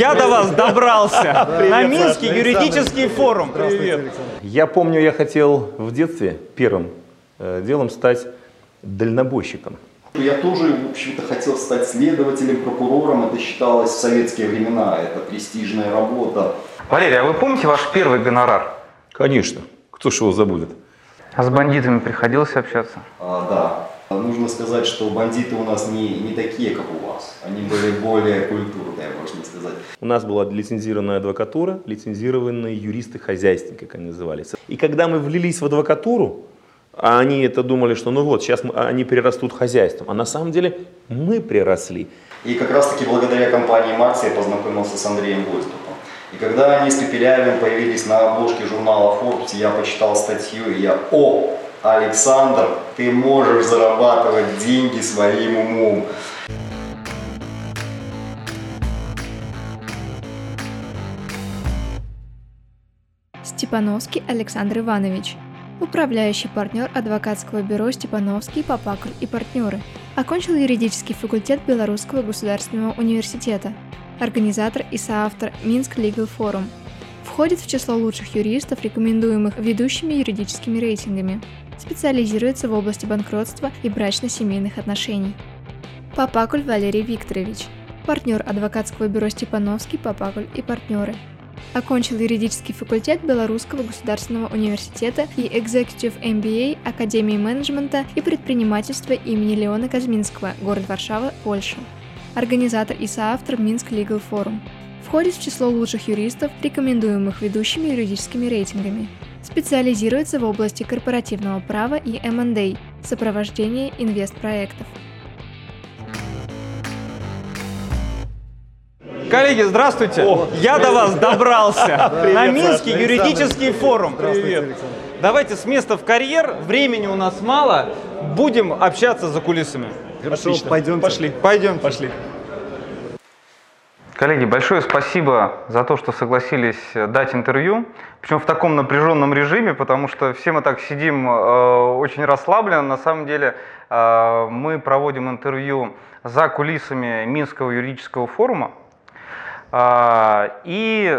Я до вас добрался. На Минский юридический форум. Привет. Я помню, я хотел в детстве первым э, делом стать дальнобойщиком. Я тоже, в общем-то, хотел стать следователем, прокурором. Это считалось в советские времена. Это престижная работа. Валерий, а вы помните ваш первый гонорар? Конечно. Кто ж его забудет? А с бандитами приходилось общаться? А, да. Нужно сказать, что бандиты у нас не, не такие, как у вас. Они были более культурные, можно сказать. У нас была лицензированная адвокатура, лицензированные юристы-хозяйственники, как они назывались. И когда мы влились в адвокатуру, а они это думали, что ну вот, сейчас мы- они перерастут хозяйством. А на самом деле мы приросли. И как раз-таки благодаря компании Макс я познакомился с Андреем Гольцбургом. И когда они с Пепелявым появились на обложке журнала Forbes, я почитал статью, и я, о, Александр, ты можешь зарабатывать деньги своим умом. Степановский Александр Иванович. Управляющий партнер адвокатского бюро Степановский, Попакль и партнеры. Окончил юридический факультет Белорусского государственного университета. Организатор и соавтор Минск Legal Forum. Входит в число лучших юристов, рекомендуемых ведущими юридическими рейтингами. Специализируется в области банкротства и брачно-семейных отношений. Попакуль Валерий Викторович. Партнер адвокатского бюро Степановский, Попакуль и партнеры. Окончил юридический факультет Белорусского государственного университета и Executive MBA Академии менеджмента и предпринимательства имени Леона Казминского, город Варшава, Польша. Организатор и соавтор Минск Legal Forum. Входит в число лучших юристов, рекомендуемых ведущими юридическими рейтингами. Специализируется в области корпоративного права и M&A, сопровождение инвестпроектов. Коллеги, здравствуйте. Я до вас добрался. На Минский юридический форум. Привет. Давайте с места в карьер. Времени у нас мало. Будем общаться за кулисами. Хорошо, пойдемте. Пошли. Пойдем. Пошли. Коллеги, большое спасибо за то, что согласились э, дать интервью, причем в таком напряженном режиме, потому что все мы так сидим э, очень расслабленно. На самом деле э, мы проводим интервью за кулисами Минского юридического форума. А, И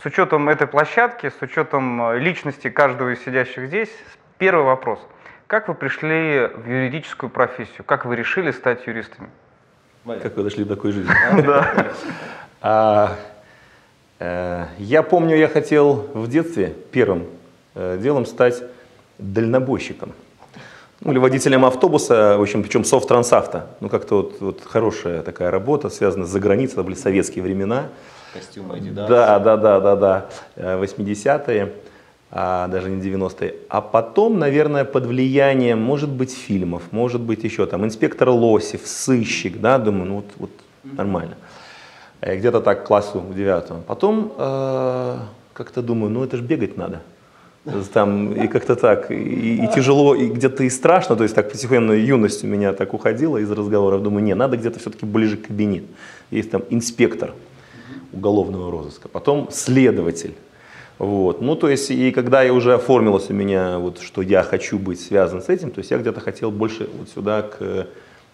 с учетом этой площадки, с учетом э, личности каждого из сидящих здесь, первый вопрос. Как вы пришли в юридическую профессию? Как вы решили стать юристами? Как вы дошли до такой жизни? А, э, Я помню, я хотел в детстве первым э, делом стать дальнобойщиком. Ну, или водителем автобуса, в общем, причем софтрансавто. Ну, как-то вот, вот хорошая такая работа, связанная с заграницей, это были советские времена. Костюм Adidas. Да, да, да, да, да. Э, 80-е, а даже не 90-е. А потом, наверное, под влиянием, может быть, фильмов, может быть, еще там инспектор Лосев, сыщик, да, думаю, ну вот, вот нормально. Э, Где-то так к классу в девятом. Потом э, как-то думаю, ну это же бегать надо. Там, и как-то так, и, и тяжело, и где-то и страшно, то есть так постепенно юность у меня так уходила из разговоров. Думаю, не, надо где-то все-таки ближе к кабинет. Есть там инспектор уголовного розыска, потом следователь. Вот. Ну, то есть, и когда я уже оформилось у меня, вот, что я хочу быть связан с этим, то есть я где-то хотел больше вот сюда к,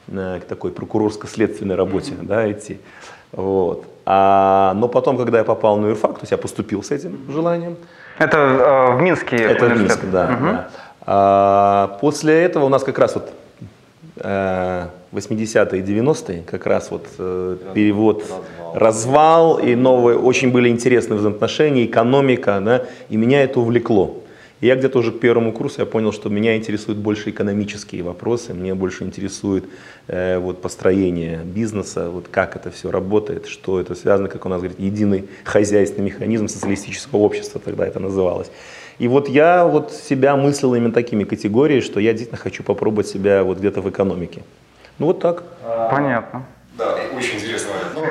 э, к такой прокурорско-следственной работе да, идти. Вот. А, но потом, когда я попал на юрфак, то есть я поступил с этим желанием, Это э, в Минске это в? Минске, да. Мгм. да. А, после этого у нас как раз вот э, 80-е и 90-е, как раз вот э, перевод, развал. и новые, очень были интересные взаимоотношения, экономика, да, и меня это увлекло. И я где-то уже к первому курсу я понял, что меня интересуют больше экономические вопросы, мне больше интересует э, вот построение бизнеса, вот как это все работает, что это связано, как у нас говорит, единый хозяйственный механизм социалистического общества, тогда это называлось. И вот я вот себя мыслил именно такими категориями, что я действительно хочу попробовать себя вот где-то в экономике. Ну вот так. Понятно. Да, очень интересно. Ну,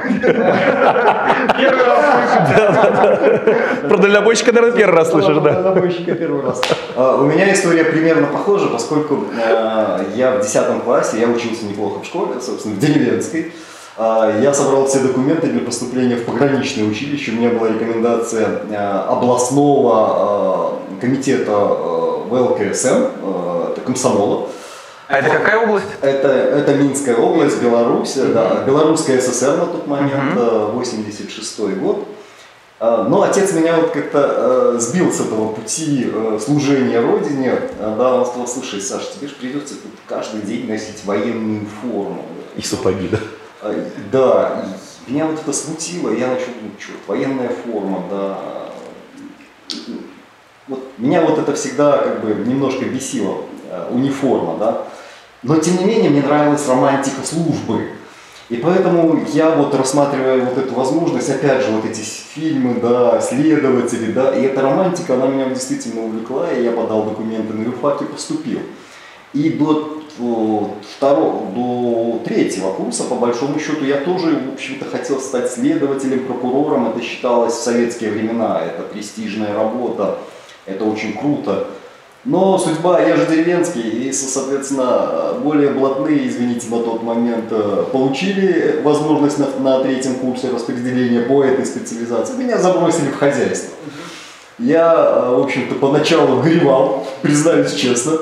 Про дальнобойщика, наверное, первый раз слышишь, да? Дальнобойщика первый раз. А, У меня история примерно похожа, поскольку э, я в 10 классе, я учился неплохо в школе, собственно, в деревенской. А, Я собрал все документы для поступления в пограничное училище. У меня была рекомендация э, областного э, комитета ВЛКСМ, это комсомола. А это какая область? Это, это Минская область, Беларусь, да, Белорусская ССР на тот момент, э, 86 год. А, Но отец меня вот как-то э, сбил с этого пути э, служения Родине. А, Да, он сказал, слушай, Саша, тебе же придется тут каждый день носить военную форму. И сапоги, да. А, Да, и меня вот это смутило, я начал думать, что военная форма, да. Вот меня вот это всегда как бы немножко бесило, э, униформа, да. Но тем не менее мне нравилась романтика службы. И поэтому я вот рассматривая вот эту возможность, опять же, вот эти фильмы, да, следователи, да, и эта романтика, она меня действительно увлекла, и я подал документы на юрфак и поступил. И до э, второго, до третьего курса, по большому счету, я тоже, в общем-то, хотел стать следователем, прокурором. Это считалось в советские времена, это престижная работа, это очень круто. Но судьба, я же деревенский, и, соответственно, более блатные, извините, на тот момент э, получили возможность на, на третьем курсе распределения по этой специализации. Меня забросили в хозяйство. Я, э, в общем-то, поначалу горевал, признаюсь честно.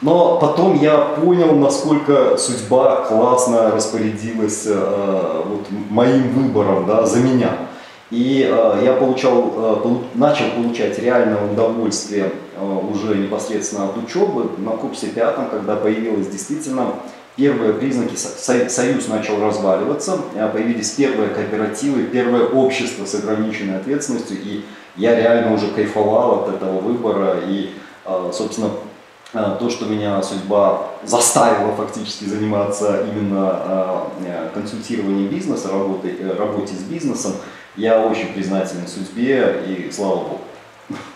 Но потом я понял, насколько судьба классно распорядилась э, вот, моим выбором да, за меня. И э, я получал, э, полу- начал получать реальное удовольствие э, уже непосредственно от учебы на курсе пятом, когда появилось действительно первые признаки, со- со- союз начал разваливаться, э, появились первые кооперативы, первое общество с ограниченной ответственностью, и я реально уже кайфовал от этого выбора, и, э, собственно, э, то, что меня судьба заставила фактически заниматься именно э, консультированием бизнеса, работой, работе с бизнесом, я очень признателен судьбе и слава богу.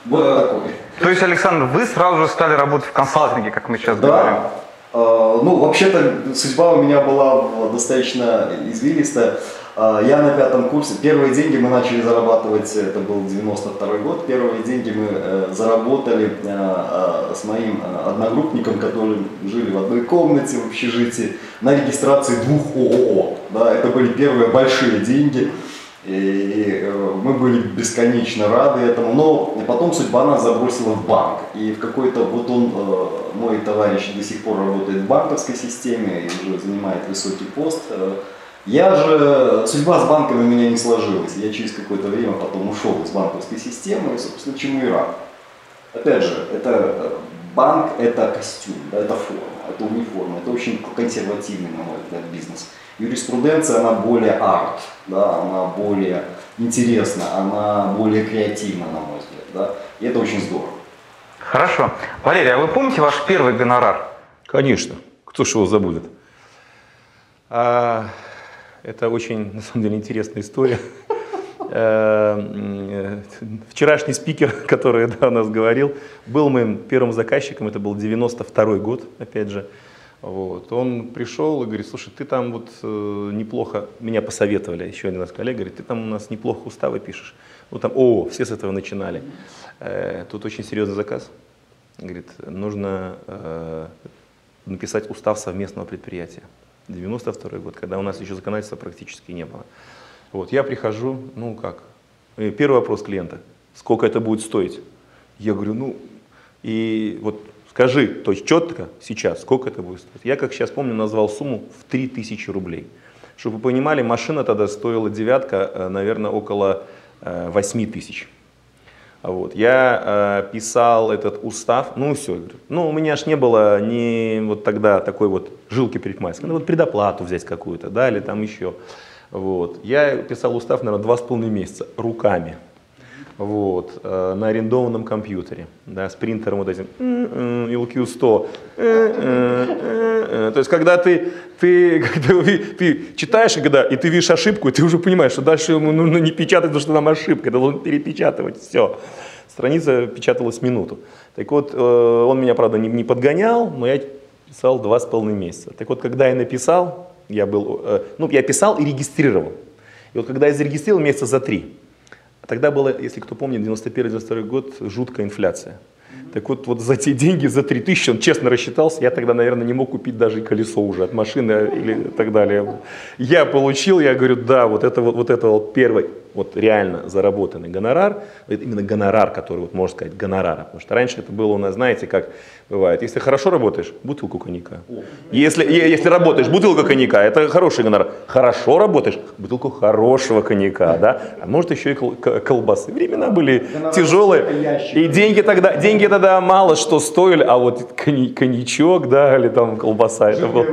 Вот такой. То есть, Александр, вы сразу же стали работать в консалтинге, как мы сейчас говорим. Да. Э, Ну, вообще-то судьба у меня была достаточно извилистая. Э, Я на пятом курсе, первые деньги мы начали зарабатывать, это был 92 год, первые деньги мы э, заработали э, э, с моим одногруппником, который жили в одной комнате в общежитии, на регистрации двух ООО. Да, это были первые большие деньги. И э, мы были бесконечно рады этому, но потом судьба нас забросила в банк. И в какой-то, вот он, э, мой товарищ до сих пор работает в банковской системе и уже занимает высокий пост. Э, Я же, судьба с банками у меня не сложилась. Я через какое-то время потом ушел из банковской системы и, собственно, чему и рад. Опять же, это банк, это костюм, да, это форма, это униформа, это очень консервативный, на мой взгляд, бизнес. Юриспруденция, она более арт, да, она более интересна, она более креативна, на мой взгляд, да, и это очень здорово. Хорошо. Валерий, а вы помните ваш первый гонорар? Конечно. Кто ж его забудет? А, это очень, на самом деле, интересная история. Э, э, Вчерашний спикер, который да, у нас говорил, был моим первым заказчиком, это был 92 год, опять же. Вот. Он пришел и говорит, слушай, ты там вот э, неплохо, меня посоветовали, еще один наш коллега, говорит, ты там у нас неплохо уставы пишешь. Ну там, о, все с этого начинали. Э, тут очень серьезный заказ. Говорит, нужно э, написать устав совместного предприятия. 92 год, когда у нас еще законодательства практически не было. Вот, я прихожу, ну как, э, первый вопрос клиента, сколько это будет стоить? Я говорю, ну, и вот скажи, то есть четко сейчас, сколько это будет стоить? Я, как сейчас помню, назвал сумму в 3000 рублей. Чтобы вы понимали, машина тогда стоила девятка, э, наверное, около э, 8 тысяч. Вот. Я э, писал этот устав, ну все, ну у меня ж не было ни вот тогда такой вот жилки парикмахерской, ну вот предоплату взять какую-то, да, или там еще. Вот. Я писал устав, наверное, два с половиной месяца руками. Вот, э, на арендованном компьютере, да, с принтером вот этим, м-м, LQ100. Э-э-э-э. То есть, когда ты, ты, когда ты читаешь, когда, и ты видишь ошибку, и ты уже понимаешь, что дальше ему нужно не печатать, потому что там ошибка, это должен перепечатывать, все. Страница печаталась минуту. Так вот, э, он меня, правда, не, не подгонял, но я писал два с половиной месяца. Так вот, когда я написал, я был, э, ну, я писал и регистрировал. И вот когда я зарегистрировал месяца за три, Тогда была, если кто помнит, 91-92 год, жуткая инфляция. Так вот, вот за те деньги, за 3000, он честно рассчитался, я тогда, наверное, не мог купить даже колесо уже от машины или так далее. Я получил, я говорю, да, вот это вот, вот это вот первый вот реально заработанный гонорар, это именно гонорар, который, вот можно сказать, гонорар. Потому что раньше это было у нас, знаете, как бывает. Если хорошо работаешь, бутылку коньяка. Если, если работаешь, бутылка коньяка, это хороший гонорар. Хорошо работаешь, бутылку хорошего коньяка, да. А может еще и колбасы. Времена были тяжелые. И деньги тогда, деньги тогда мало что стоили, а вот коньячок, да, или там колбаса. Это было...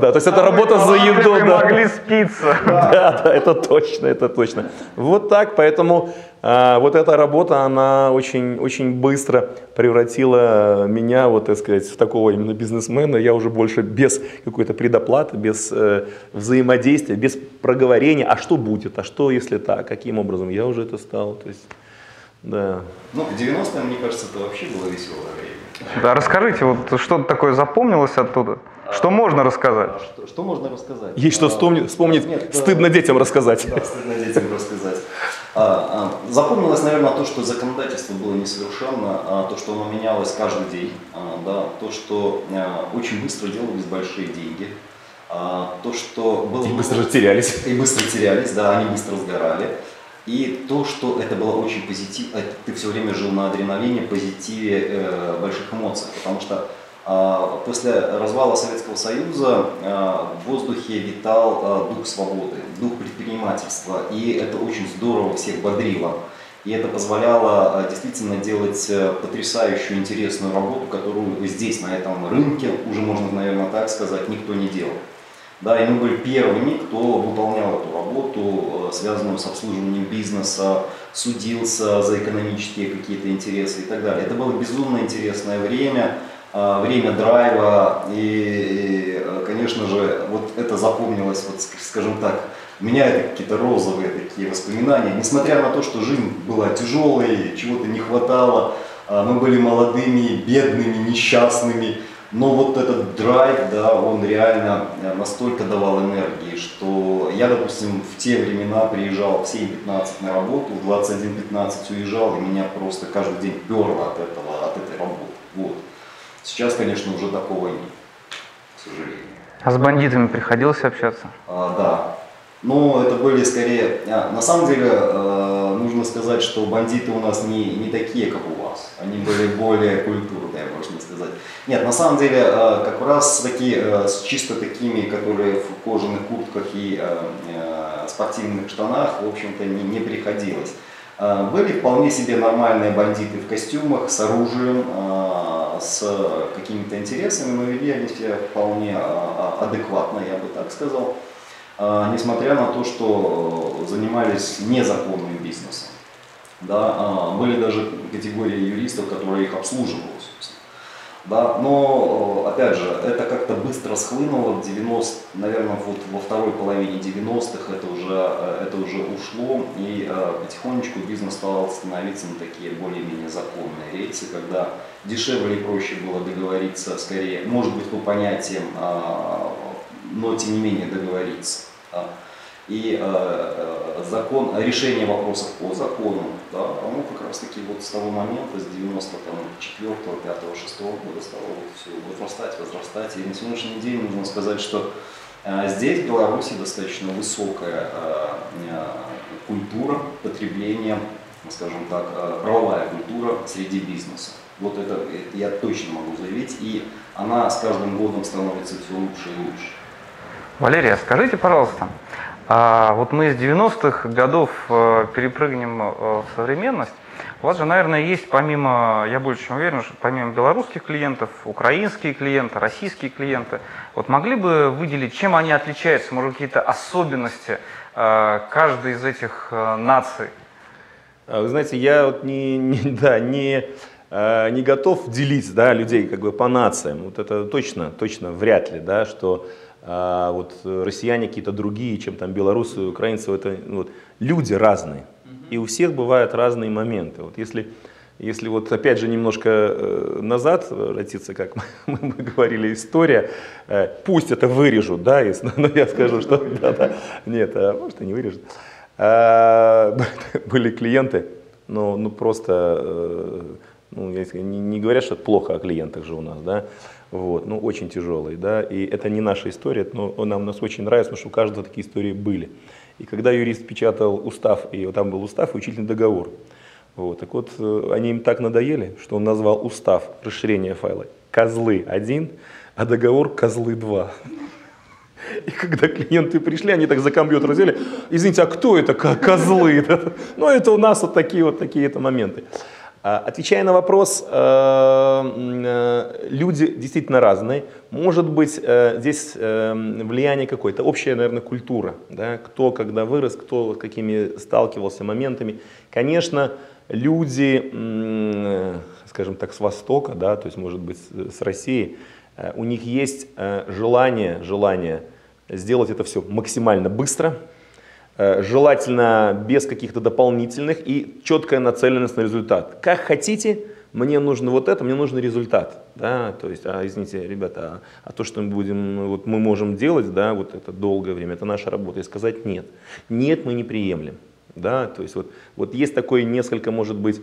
Да, то есть это работа за еду. Да. могли спиться. Да, да, это точно, это точно. Вот так, поэтому а, вот эта работа, она очень, очень быстро превратила меня, вот, так сказать, в такого именно бизнесмена. Я уже больше без какой-то предоплаты, без э, взаимодействия, без проговорения, а что будет, а что если так, каким образом, я уже это стал. То есть, да. Ну, 90-е, мне кажется, это вообще было веселое время. Да, расскажите, вот что такое запомнилось оттуда? Что можно рассказать? А что, что можно рассказать? Есть что вспомнить, вспомнить Нет, стыдно детям рассказать. Да, стыдно детям рассказать. А, а, запомнилось, наверное, то, что законодательство было несовершенно, а, то, что оно менялось каждый день, а, да, то, что а, очень быстро делались большие деньги, а, то, что было... И быстро терялись. И быстро терялись, да, они быстро сгорали. И то, что это было очень позитивно, ты все время жил на адреналине, позитиве, э, больших эмоциях, потому что а, после развала Советского Союза а, в воздухе витал а, дух свободы, дух предпринимательства, и это очень здорово всех бодрило. И это позволяло действительно делать э, потрясающую, интересную работу, которую здесь, на этом рынке, уже можно, наверное, так сказать, никто не делал. Да, и мы были первыми, кто выполнял эту работу, э, связанную с обслуживанием бизнеса, судился за экономические какие-то интересы и так далее. Это было безумно интересное время. А, время драйва, и, конечно же, вот это запомнилось, вот, скажем так, у меня это какие-то розовые такие воспоминания, несмотря на то, что жизнь была тяжелой, чего-то не хватало, мы были молодыми, бедными, несчастными, но вот этот драйв, да, он реально э, настолько давал энергии, что я, допустим, в те времена приезжал в 7.15 на работу, в 21.15 уезжал, и меня просто каждый день перло от этого, от этой работы. Вот. Сейчас, конечно, уже такого нет, к сожалению. А с бандитами приходилось общаться? А, да. Но это были скорее... А, на самом деле, э, нужно сказать, что бандиты у нас не, не такие, как у вас. Они были более культурные, можно сказать. Нет, на самом деле, э, как раз такие, э, с чисто такими, которые в кожаных куртках и спортивных штанах, в общем-то, не, не приходилось. Были вполне себе нормальные бандиты в костюмах, с оружием, с какими-то интересами, но вели они себя вполне а, а, адекватно, я бы так сказал, несмотря на то, что занимались незаконным бизнесом. Да, были даже категории юристов, которые их обслуживали. Да, но, опять же, это как-то быстро схлынуло в 90, наверное, вот во второй половине 90-х это уже, это уже ушло, и э, потихонечку бизнес стал становиться на такие более-менее законные рельсы, когда дешевле и проще было договориться, скорее, может быть, по понятиям, э, но тем не менее договориться. Да и э, э, закон, решение вопросов по закону, да, оно как раз таки вот с того момента, с 94 5 6 года стало вот все возрастать, возрастать. И на сегодняшний день нужно сказать, что э, здесь в Беларуси достаточно высокая э, э, культура потребления, скажем так, э, правовая культура среди бизнеса. Вот это, это я точно могу заявить, и она с каждым годом становится все лучше и лучше. Валерия, скажите, пожалуйста, а вот мы из 90-х годов э, перепрыгнем э, в современность. У вас же, наверное, есть помимо, я больше чем уверен, что помимо белорусских клиентов, украинские клиенты, российские клиенты. Вот могли бы выделить, чем они отличаются, может, какие-то особенности э, каждой из этих наций? А вы знаете, я вот не, не, да, не, не готов делить да, людей как бы по нациям. Вот это точно, точно вряд ли, да, что а вот россияне какие-то другие, чем там белорусы, украинцы, это ну, вот, люди разные. И у всех бывают разные моменты. Вот если, если вот опять же немножко э, назад обратиться, как мы, мы говорили, история, э, пусть это вырежут, да, если, но я скажу, что да, да, нет, а может и не вырежут. А, были клиенты, ну, ну просто, э, Ну, не, не говорят, что это плохо о клиентах же у нас, да, вот, ну, очень тяжелый, да, и это не наша история, но нам нас очень нравится, потому что у каждого такие истории были. И когда юрист печатал устав, и там был устав и учительный договор, вот, так вот, э, они им так надоели, что он назвал устав, расширение файла, козлы один, а договор козлы два. И когда клиенты пришли, они так за компьютер сели, извините, а кто это козлы? Ну, это у нас вот такие вот такие-то моменты. А, отвечая на вопрос, э, э, люди действительно разные. Может быть, э, здесь влияние какое-то, общая, наверное, культура. Да? Кто когда вырос, кто какими сталкивался моментами. Конечно, люди, скажем так, с Востока, да, то есть, может быть, с России, у них есть желание, желание сделать это все максимально быстро, желательно без каких-то дополнительных и четкая нацеленность на результат. Как хотите, мне нужно вот это, мне нужен результат. Да? То есть, а, извините, ребята, а, а то, что мы будем, вот мы можем делать, да, вот это долгое время, это наша работа, и сказать нет. Нет, мы не приемлем. Да? То есть вот, вот есть такое несколько, может быть,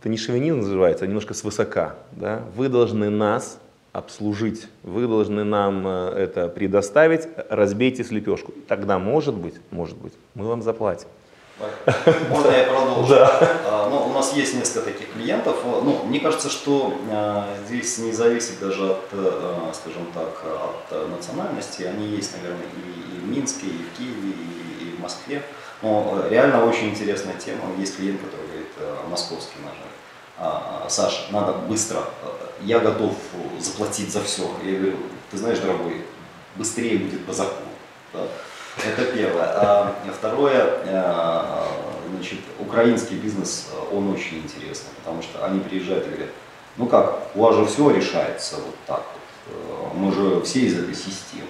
это не шовинизм называется, а немножко свысока. Да? Вы должны нас обслужить. Вы должны нам э, это предоставить, разбейте слепешку. Тогда, может быть, может быть, мы вам заплатим. Можно я продолжу? Да. А, ну, у нас есть несколько таких клиентов. Ну, мне кажется, что а, здесь не зависит даже от, скажем так, от национальности. Они есть, наверное, и, и в Минске, и в Киеве, и, и в Москве. Но реально очень интересная тема. Есть клиент, который говорит, московский а, Саша, надо быстро, я готов заплатить за все. Я говорю, ты знаешь, дорогой, быстрее будет по закону. Да? Это первое. А второе, а, значит, украинский бизнес, он очень интересный, потому что они приезжают и говорят, ну как, у вас же все решается вот так вот, мы же все из этой системы.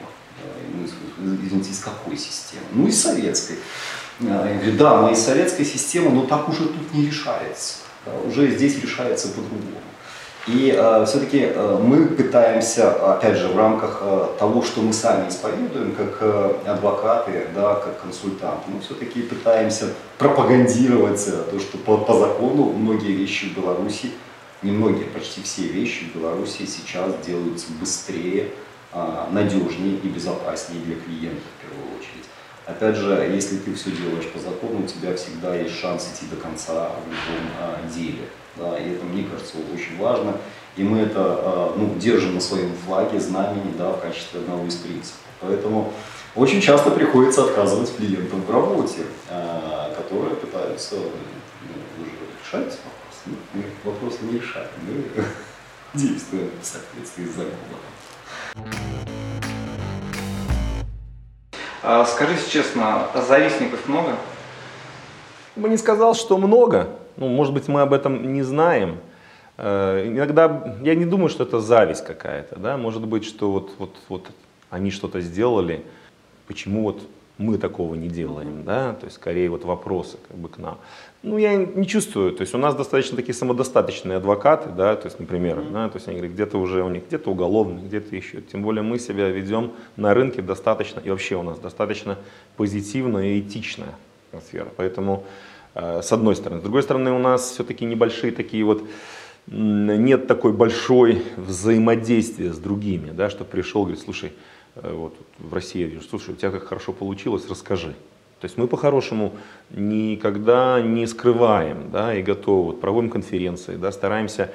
Извините, из какой системы? Ну, из советской. Я говорю, да, мы из советской системы, но так уже тут не решается уже здесь решается по-другому. И э, все-таки э, мы пытаемся, опять же, в рамках э, того, что мы сами исповедуем, как э, адвокаты, да, как консультанты, мы все-таки пытаемся пропагандировать э, то, что по, по закону многие вещи в Беларуси, не многие, почти все вещи в Беларуси сейчас делаются быстрее, э, надежнее и безопаснее для клиента в первую очередь. Опять же, если ты все делаешь по закону, у тебя всегда есть шанс идти до конца в любом а, деле. Да, и это, мне кажется, очень важно. И мы это а, ну, держим на своем флаге, знамени, да, в качестве одного из принципов. Поэтому очень часто приходится отказывать клиентам в работе, а, которые пытаются ну, уже решать вопрос. Ну, мы вопрос не решаем, мы действуем в соответствии с законом. А, скажите честно, завистников много? Я не сказал, что много. Ну, может быть, мы об этом не знаем. Э, иногда я не думаю, что это зависть какая-то, да, может быть, что вот, вот, вот они что-то сделали, почему вот мы такого не делаем, да, то есть скорее вот вопросы как бы к нам. Ну, я не чувствую, то есть у нас достаточно такие самодостаточные адвокаты, да, то есть, например, mm-hmm. да, то есть они говорят, где-то уже у них, где-то уголовный, где-то еще, тем более мы себя ведем на рынке достаточно, и вообще у нас достаточно позитивная и этичная атмосфера, поэтому э, с одной стороны. С другой стороны, у нас все-таки небольшие такие вот, нет такой большой взаимодействия с другими, да, что пришел, говорит, слушай, Э, вот, в России, я вижу, слушай, у тебя как хорошо получилось, расскажи. То есть мы по-хорошему никогда не скрываем да, и готовы, вот, проводим конференции, да, стараемся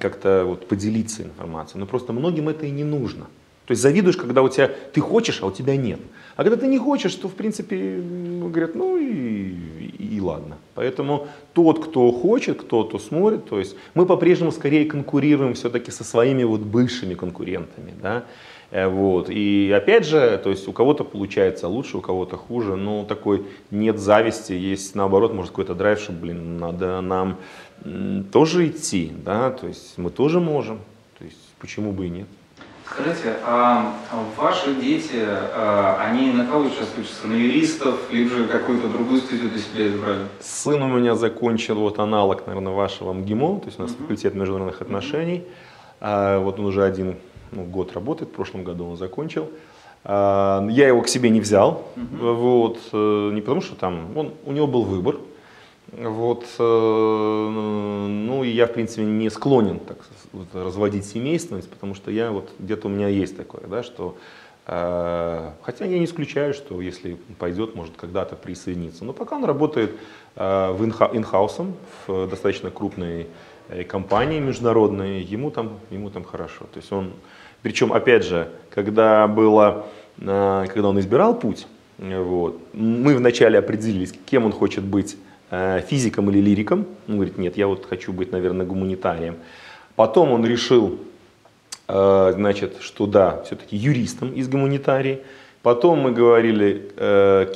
как-то вот, поделиться информацией. Но просто многим это и не нужно. То есть завидуешь, когда у тебя ты хочешь, а у тебя нет. А когда ты не хочешь, то в принципе говорят, ну и, и, и ладно. Поэтому тот, кто хочет, кто то смотрит, то есть мы по-прежнему скорее конкурируем все-таки со своими вот бывшими конкурентами. Да? Э, вот. И опять же, то есть у кого-то получается лучше, у кого-то хуже, но такой нет зависти, есть наоборот, может какой-то драйв, что, блин, надо нам тоже идти, да, то есть мы тоже можем, то есть почему бы и нет. Скажите, а ваши дети, а, они на кого сейчас учатся? На юристов, либо же какую-то другую стезю для себя избрали? Сын у меня закончил вот аналог, наверное, вашего МГИМО, то есть у нас uh-huh. факультет международных отношений. А, вот он уже один ну, год работает, в прошлом году он закончил. А, я его к себе не взял, угу. вот, э, не потому что там, он, у него был выбор, Вот, э, ну и я, в принципе, не склонен так вот, разводить семейственность, потому что я вот где-то у меня есть такое, да, что э, хотя я не исключаю, что если пойдет, может когда-то присоединиться. Но пока он работает э, в инха, инхаусом в достаточно крупной компании международной, ему там, ему там хорошо. То есть он, причем, опять же, когда было, э, когда он избирал путь, вот, мы вначале определились, кем он хочет быть Э, физиком или лириком. Он говорит, нет, я вот хочу быть, наверное, гуманитарием. Потом он решил, э, значит, что да, все-таки юристом из гуманитарии. Потом мы говорили,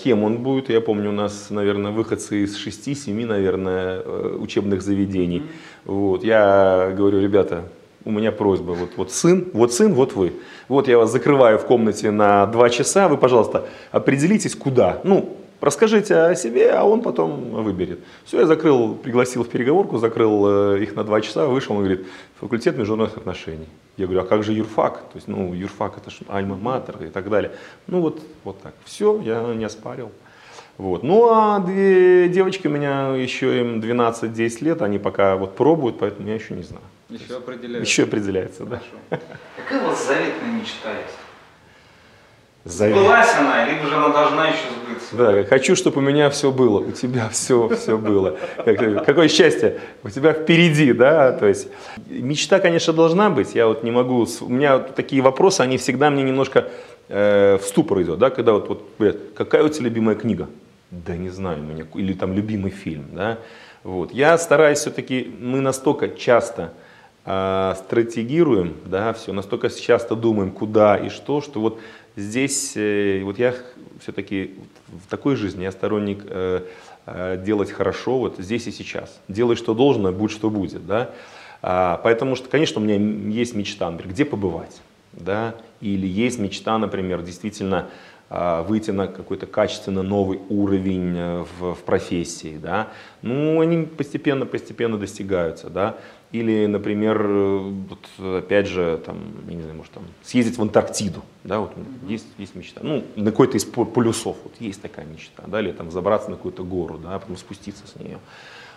кем он будет. Я помню, у нас, наверное, выходцы из 6-7, наверное, учебных заведений. Вот. Я говорю, ребята, у меня просьба, вот, вот сын, вот сын, вот вы. Вот я вас закрываю в комнате на два часа, вы, пожалуйста, определитесь, куда. Ну, Расскажите о себе, а он потом выберет. Все, я закрыл, пригласил в переговорку, закрыл э, их на два часа, вышел, он говорит, факультет международных отношений. Я говорю, а как же юрфак? То есть, ну, юрфак это же альма-матер и так далее. Ну, вот, вот так. Все, я не оспарил. Вот. Ну, а две девочки у меня еще им 12-10 лет, они пока вот пробуют, поэтому я еще не знаю. Еще определяется. Еще определяется, да. Какая у вас заветная мечта есть? Завет. Сбылась она, либо же она должна еще сбыться. Да, хочу, чтобы у меня все было, у тебя все, все было. Какое счастье, у тебя впереди, да, то есть мечта, конечно, должна быть, я вот не могу, у меня такие вопросы, они всегда мне немножко э, в ступор идет, да, когда вот, вот говорят, какая у тебя любимая книга? Да не знаю, у меня, или там любимый фильм, да, вот. Я стараюсь все-таки, мы настолько часто э, стратегируем, да, все, настолько часто думаем, куда и что, что вот Здесь э, вот я все-таки в такой жизни я сторонник э, э, делать хорошо вот здесь и сейчас. Делай, что должно, будь, что будет. Да? А, поэтому что, конечно, у меня есть мечта, например, где побывать. Да? Или есть мечта, например, действительно а, выйти на какой-то качественно новый уровень в, в профессии. Да? Ну, они постепенно-постепенно достигаются. Да? Или, например, вот, опять же, там, я не знаю, может, там, съездить в Антарктиду, да, вот есть, есть мечта. Ну, на какой-то из полюсов, вот есть такая мечта, да, или там забраться на какую-то гору, да, потом спуститься с нее.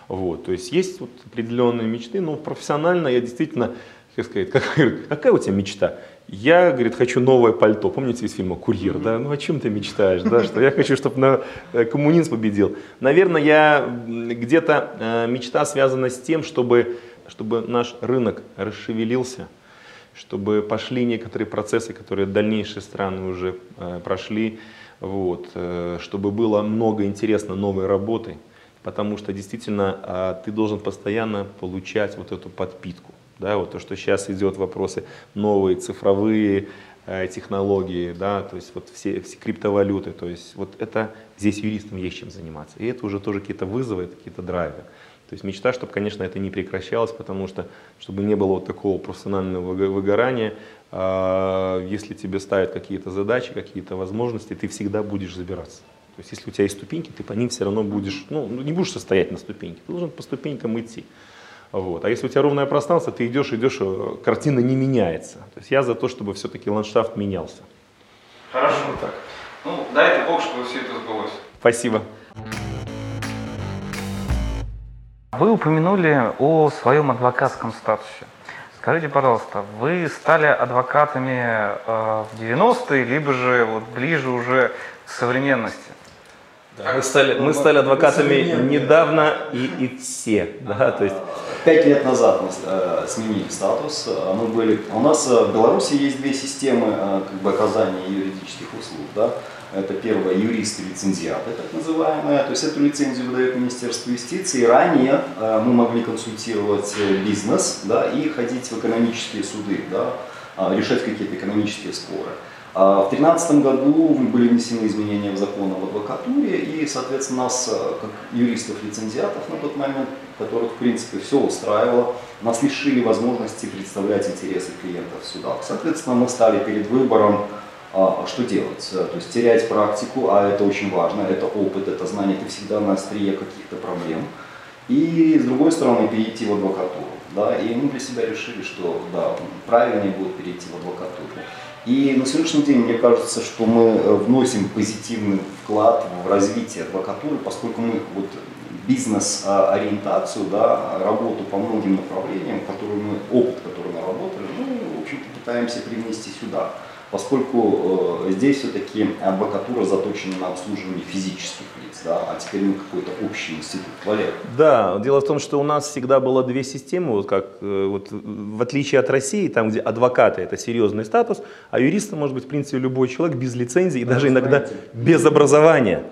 Вот, то есть есть вот определенные мечты, но профессионально я действительно, как сказать, как, какая у тебя мечта? Я, говорит, хочу новое пальто. Помните из фильма «Курьер», да? Ну о чем ты мечтаешь, да? Что я хочу, чтобы на э, коммунизм победил. Наверное, я где-то э, мечта связана с тем, чтобы чтобы наш рынок расшевелился, чтобы пошли некоторые процессы, которые дальнейшие страны уже э, прошли, вот, э, чтобы было много интересно новой работы, потому что действительно э, ты должен постоянно получать вот эту подпитку. Да, вот то, что сейчас идет вопросы новые цифровые э, технологии, да, то есть вот все, все криптовалюты, то есть вот это здесь юристам есть чем заниматься. И это уже тоже какие-то вызовы, какие-то драйвы. То есть мечта, чтобы, конечно, это не прекращалось, потому что, чтобы не было вот такого профессионального выгорания, а, если тебе ставят какие-то задачи, какие-то возможности, ты всегда будешь забираться. То есть если у тебя есть ступеньки, ты по ним все равно будешь, ну, не будешь стоять на ступеньке, ты должен по ступенькам идти. Вот. А если у тебя ровное пространство, ты идешь, идешь, э, картина не меняется. То есть я за то, чтобы все-таки ландшафт менялся. Хорошо. Вот так. Ну, дай это Бог, чтобы все это сбылось. Спасибо. Вы упомянули о своем адвокатском статусе. Скажите, пожалуйста, вы стали адвокатами э, в 90-е, либо же вот ближе уже к современности? Да, мы, стали, мы стали адвокатами недавно и, и все. Да, то есть... Пять лет назад мы э, сменили статус. Мы были, у нас э, в Беларуси есть две системы э, как бы, оказания юридических услуг. Да? Это первое, юристы лицензиаты, так называемые. То есть эту лицензию выдает Министерство юстиции. Ранее э, мы могли консультировать э, бизнес да, и ходить в экономические суды, да, э, решать какие-то экономические споры. А в 2013 году были внесены изменения в закон об адвокатуре, и, соответственно, нас, э, как юристов-лицензиатов на тот момент, которых, в принципе, все устраивало, нас лишили возможности представлять интересы клиентов в судах. Соответственно, мы стали перед выбором а, что делать? То есть терять практику, а это очень важно, это опыт, это знание, ты всегда на острие каких-то проблем. И с другой стороны перейти в адвокатуру. Да? И мы для себя решили, что да, правильнее будет перейти в адвокатуру. И на сегодняшний день мне кажется, что мы вносим позитивный вклад в развитие адвокатуры, поскольку мы вот бизнес-ориентацию, да, работу по многим направлениям, которые мы, опыт, который мы работали, ну, в общем-то, пытаемся привнести сюда поскольку э, здесь все-таки адвокатура заточена на обслуживание физических лиц, да, а теперь мы какой-то общий институт. Валер. Да, дело в том, что у нас всегда было две системы, вот как э, вот, в отличие от России, там, где адвокаты это серьезный статус, а юриста может быть, в принципе, любой человек без лицензии и да, даже иногда без образования.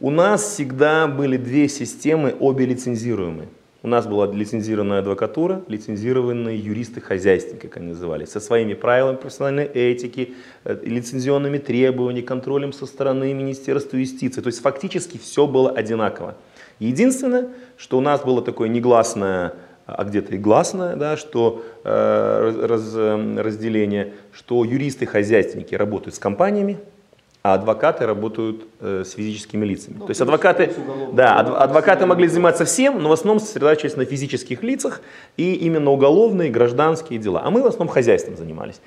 У нас всегда были две системы, обе лицензируемые. У нас была лицензированная адвокатура, лицензированные юристы-хозяйственники, как они назывались, со своими правилами профессиональной этики, э, лицензионными требованиями, контролем со стороны Министерства юстиции. То есть фактически все было одинаково. Единственное, что у нас было такое негласное, а где-то и гласное, да, что э, раз, э, разделение, что юристы-хозяйственники работают с компаниями, а адвокаты работают э, с физическими лицами. Ну, То есть адвокаты, да, адвокаты могли заниматься всем, но в основном сосредотачивались на физических лицах и именно уголовные, гражданские дела. А мы в основном хозяйством занимались.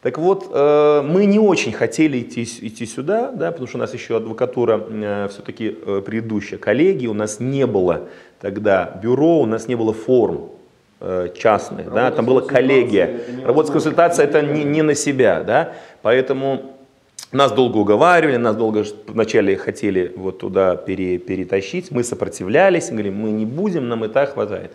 Так вот, э, мы не очень хотели идти, идти сюда, да, потому что у нас еще адвокатура э, все-таки э, предыдущая, коллеги, у нас не было тогда бюро, у нас не было форм э, частных, Работа да, там была коллегия. Работа с консультацией это не, не на себя, да, поэтому нас долго уговаривали, нас долго вначале хотели вот туда пере, перетащить, мы сопротивлялись, говорим, мы не будем, нам и так хватает.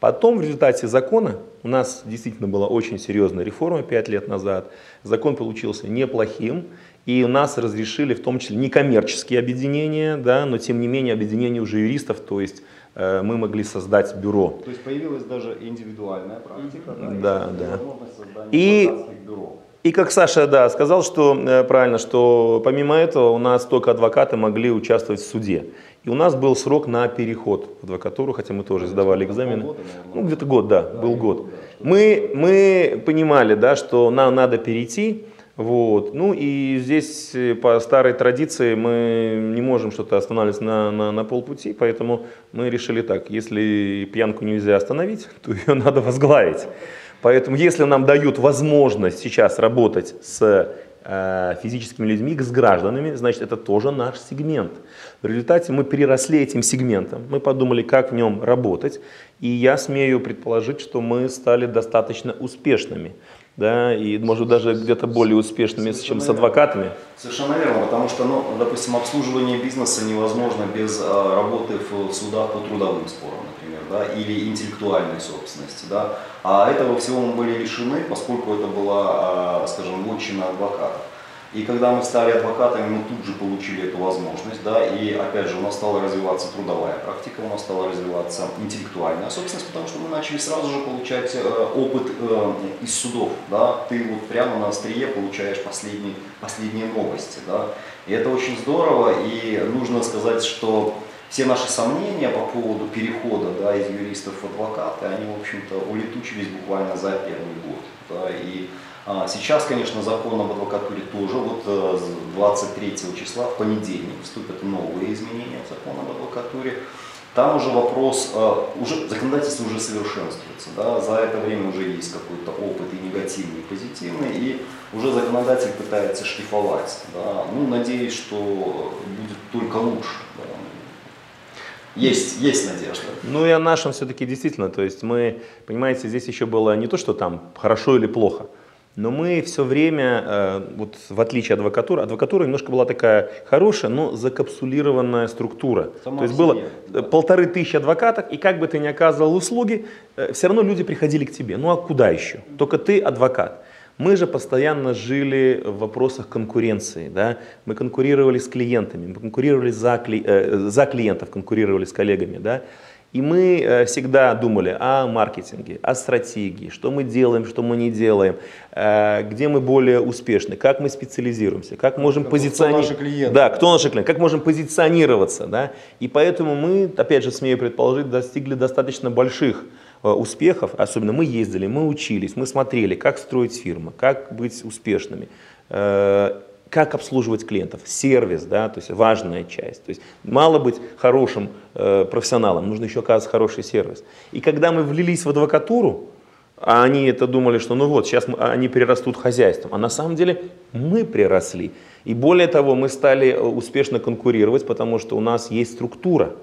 Потом в результате закона, у нас действительно была очень серьезная реформа 5 лет назад, закон получился неплохим, и у нас разрешили в том числе некоммерческие объединения, да, но тем не менее объединения уже юристов, то есть э, мы могли создать бюро. То есть появилась даже индивидуальная практика, да, да, да. возможность создания и, бюро. И как Саша, да, сказал, что э, правильно, что помимо этого у нас только адвокаты могли участвовать в суде. И у нас был срок на переход в адвокатуру, хотя мы тоже сдавали экзамены. Ну, где-то год, да, был год. Мы, мы понимали, да, что нам надо перейти, вот. Ну и здесь э, по старой традиции мы не можем что-то останавливаться на, на, на полпути, поэтому мы решили так, если пьянку нельзя остановить, то ее надо возглавить. Поэтому если нам дают возможность сейчас работать с э, физическими людьми, с гражданами, значит это тоже наш сегмент. В результате мы переросли этим сегментом, мы подумали, как в нем работать, и я смею предположить, что мы стали достаточно успешными да, и может даже где-то более успешными, Совершенно чем с адвокатами. Совершенно верно, потому что, ну, допустим, обслуживание бизнеса невозможно без а, работы в судах по трудовым спорам, например, да, или интеллектуальной собственности, да, а этого всего мы были лишены, поскольку это была, а, скажем, вотчина адвокатов. И когда мы стали адвокатами, мы тут же получили эту возможность, да, и опять же у нас стала развиваться трудовая практика, у нас стала развиваться интеллектуальная собственность, потому что мы начали сразу же получать э, опыт э, из судов, да, ты вот прямо на острие получаешь последние, последние новости, да, и это очень здорово, и нужно сказать, что все наши сомнения по поводу перехода да, из юристов в адвокаты, они, в общем-то, улетучились буквально за первый год, да, и сейчас, конечно, закон об адвокатуре тоже, вот 23 э, числа, в понедельник, вступят новые изменения в закон об адвокатуре. Там уже вопрос, э, уже законодательство уже совершенствуется, да, за это время уже есть какой-то опыт и негативный, и позитивный, и уже законодатель пытается шлифовать. Да. Ну, надеюсь, что будет только лучше. Да. Есть, есть надежда. Ну и о нашем все-таки действительно, то есть мы, понимаете, здесь еще было не то, что там хорошо или плохо, но мы все время, э, вот в отличие от адвокатуры, адвокатура немножко была такая хорошая, но закапсулированная структура. Сама То есть было да. полторы тысячи адвокатов, и как бы ты ни оказывал услуги, э, все равно люди приходили к тебе. Ну а куда еще? Только ты адвокат. Мы же постоянно жили в вопросах конкуренции. Да? Мы конкурировали с клиентами, мы конкурировали за, кли, э, за клиентов, конкурировали с коллегами. Да? И мы э, всегда думали о маркетинге, о стратегии, что мы делаем, что мы не делаем, э, где мы более успешны, как мы специализируемся, как можем позиционироваться. Да, кто наши клиенты, как можем позиционироваться. Да? И поэтому мы, опять же, смею предположить, достигли достаточно больших э, успехов, особенно мы ездили, мы учились, мы смотрели, как строить фирмы, как быть успешными как обслуживать клиентов, сервис, да, то есть важная часть. То есть мало быть хорошим э, профессионалом, нужно еще оказывать хороший сервис. И когда мы влились в адвокатуру, а они это думали, что ну вот, сейчас мы, они перерастут хозяйством. А на самом деле мы приросли. И более того, мы стали э, успешно конкурировать, потому что у нас есть структура.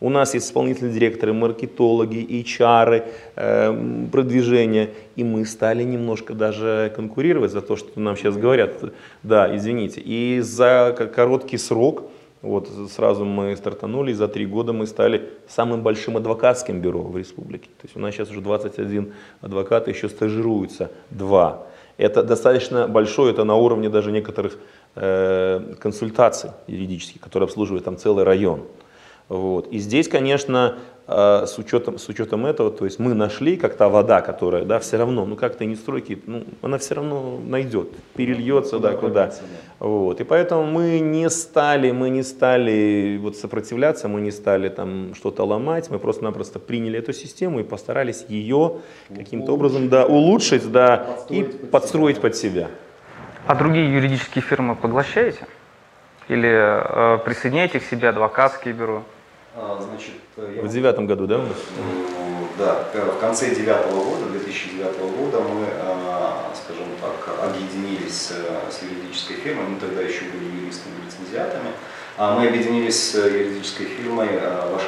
У нас есть исполнительные директоры, маркетологи, HR, э, продвижение. И мы стали немножко даже конкурировать за то, что нам сейчас говорят. Да, извините. И за короткий срок вот сразу мы стартанули, и за три года мы стали самым большим адвокатским бюро в республике. То есть у нас сейчас уже 21 адвоката, еще стажируются два. Это достаточно большое, это на уровне даже некоторых э, консультаций юридических, которые обслуживают там целый район. Вот. И здесь, конечно, э, с учетом, с учетом этого, то есть мы нашли, как та вода, которая, да, все равно, ну как-то не стройки, ну, она все равно найдет, перельется, да, куда. Вот. И поэтому мы не стали, мы не стали вот сопротивляться, мы не стали там что-то ломать, мы просто-напросто приняли эту систему и постарались ее каким-то образом, да, улучшить, да, и подстроить под себя. А другие юридические фирмы поглощаете? Или э, присоединяете к себе адвокатские бюро? А, значит, в девятом году, да? Да, в конце девятого года, 2009 года мы, а, скажем так, объединились с юридической фирмой, мы тогда еще были юристами-лицензиатами, а мы объединились с юридической фирмой Ваш,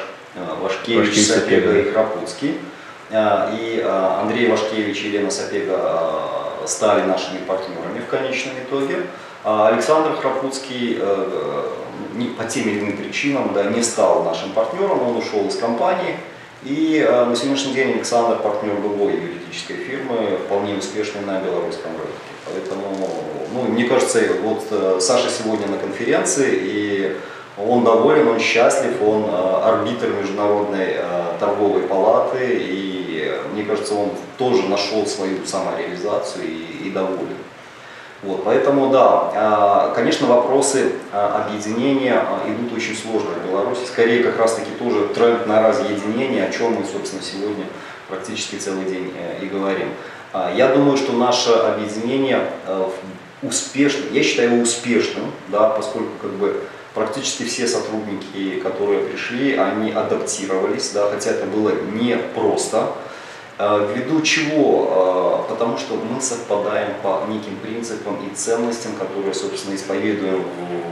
Вашкевич, Сапега и Храпутский. И Андрей Вашкевич и Елена Сапега стали нашими партнерами в конечном итоге. А Александр Храпутский э, по тем или иным причинам да, не стал нашим партнером, он ушел из компании. И э, на сегодняшний день Александр партнер другой юридической фирмы, вполне успешной на белорусском рынке. Поэтому, ну, мне кажется, вот э, Саша сегодня на конференции, и он доволен, он счастлив, он арбитр Международной торговой палаты, и мне кажется, он тоже нашел свою самореализацию и, и доволен. Вот, поэтому, да, а, конечно, вопросы а, объединения а, идут очень сложно в Беларуси. Скорее, как раз-таки тоже тренд на разъединение, о чем мы, собственно, сегодня практически целый день э, и говорим. Я думаю, что наше объединение э, успешно, я считаю его успешным, да, поскольку как бы практически все сотрудники, которые пришли, они адаптировались, да, хотя это было непросто. просто ввиду чего? Э, потому что мы совпадаем по неким принципам и ценностям, которые, собственно, исповедуем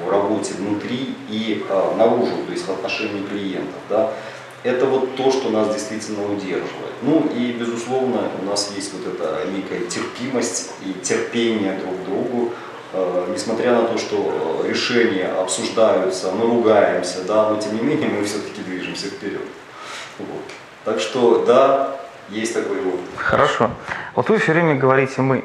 в работе внутри и э, наружу, то есть в отношении клиентов. Да? Это вот то, что нас действительно удерживает. Ну и, безусловно, у нас есть вот эта некая терпимость и терпение друг к другу, несмотря на то, что решения обсуждаются, мы ругаемся, да, но тем не менее мы все-таки движемся вперед. Вот. Так что, да, есть такой вот. Хорошо. Вот вы все время говорите «мы».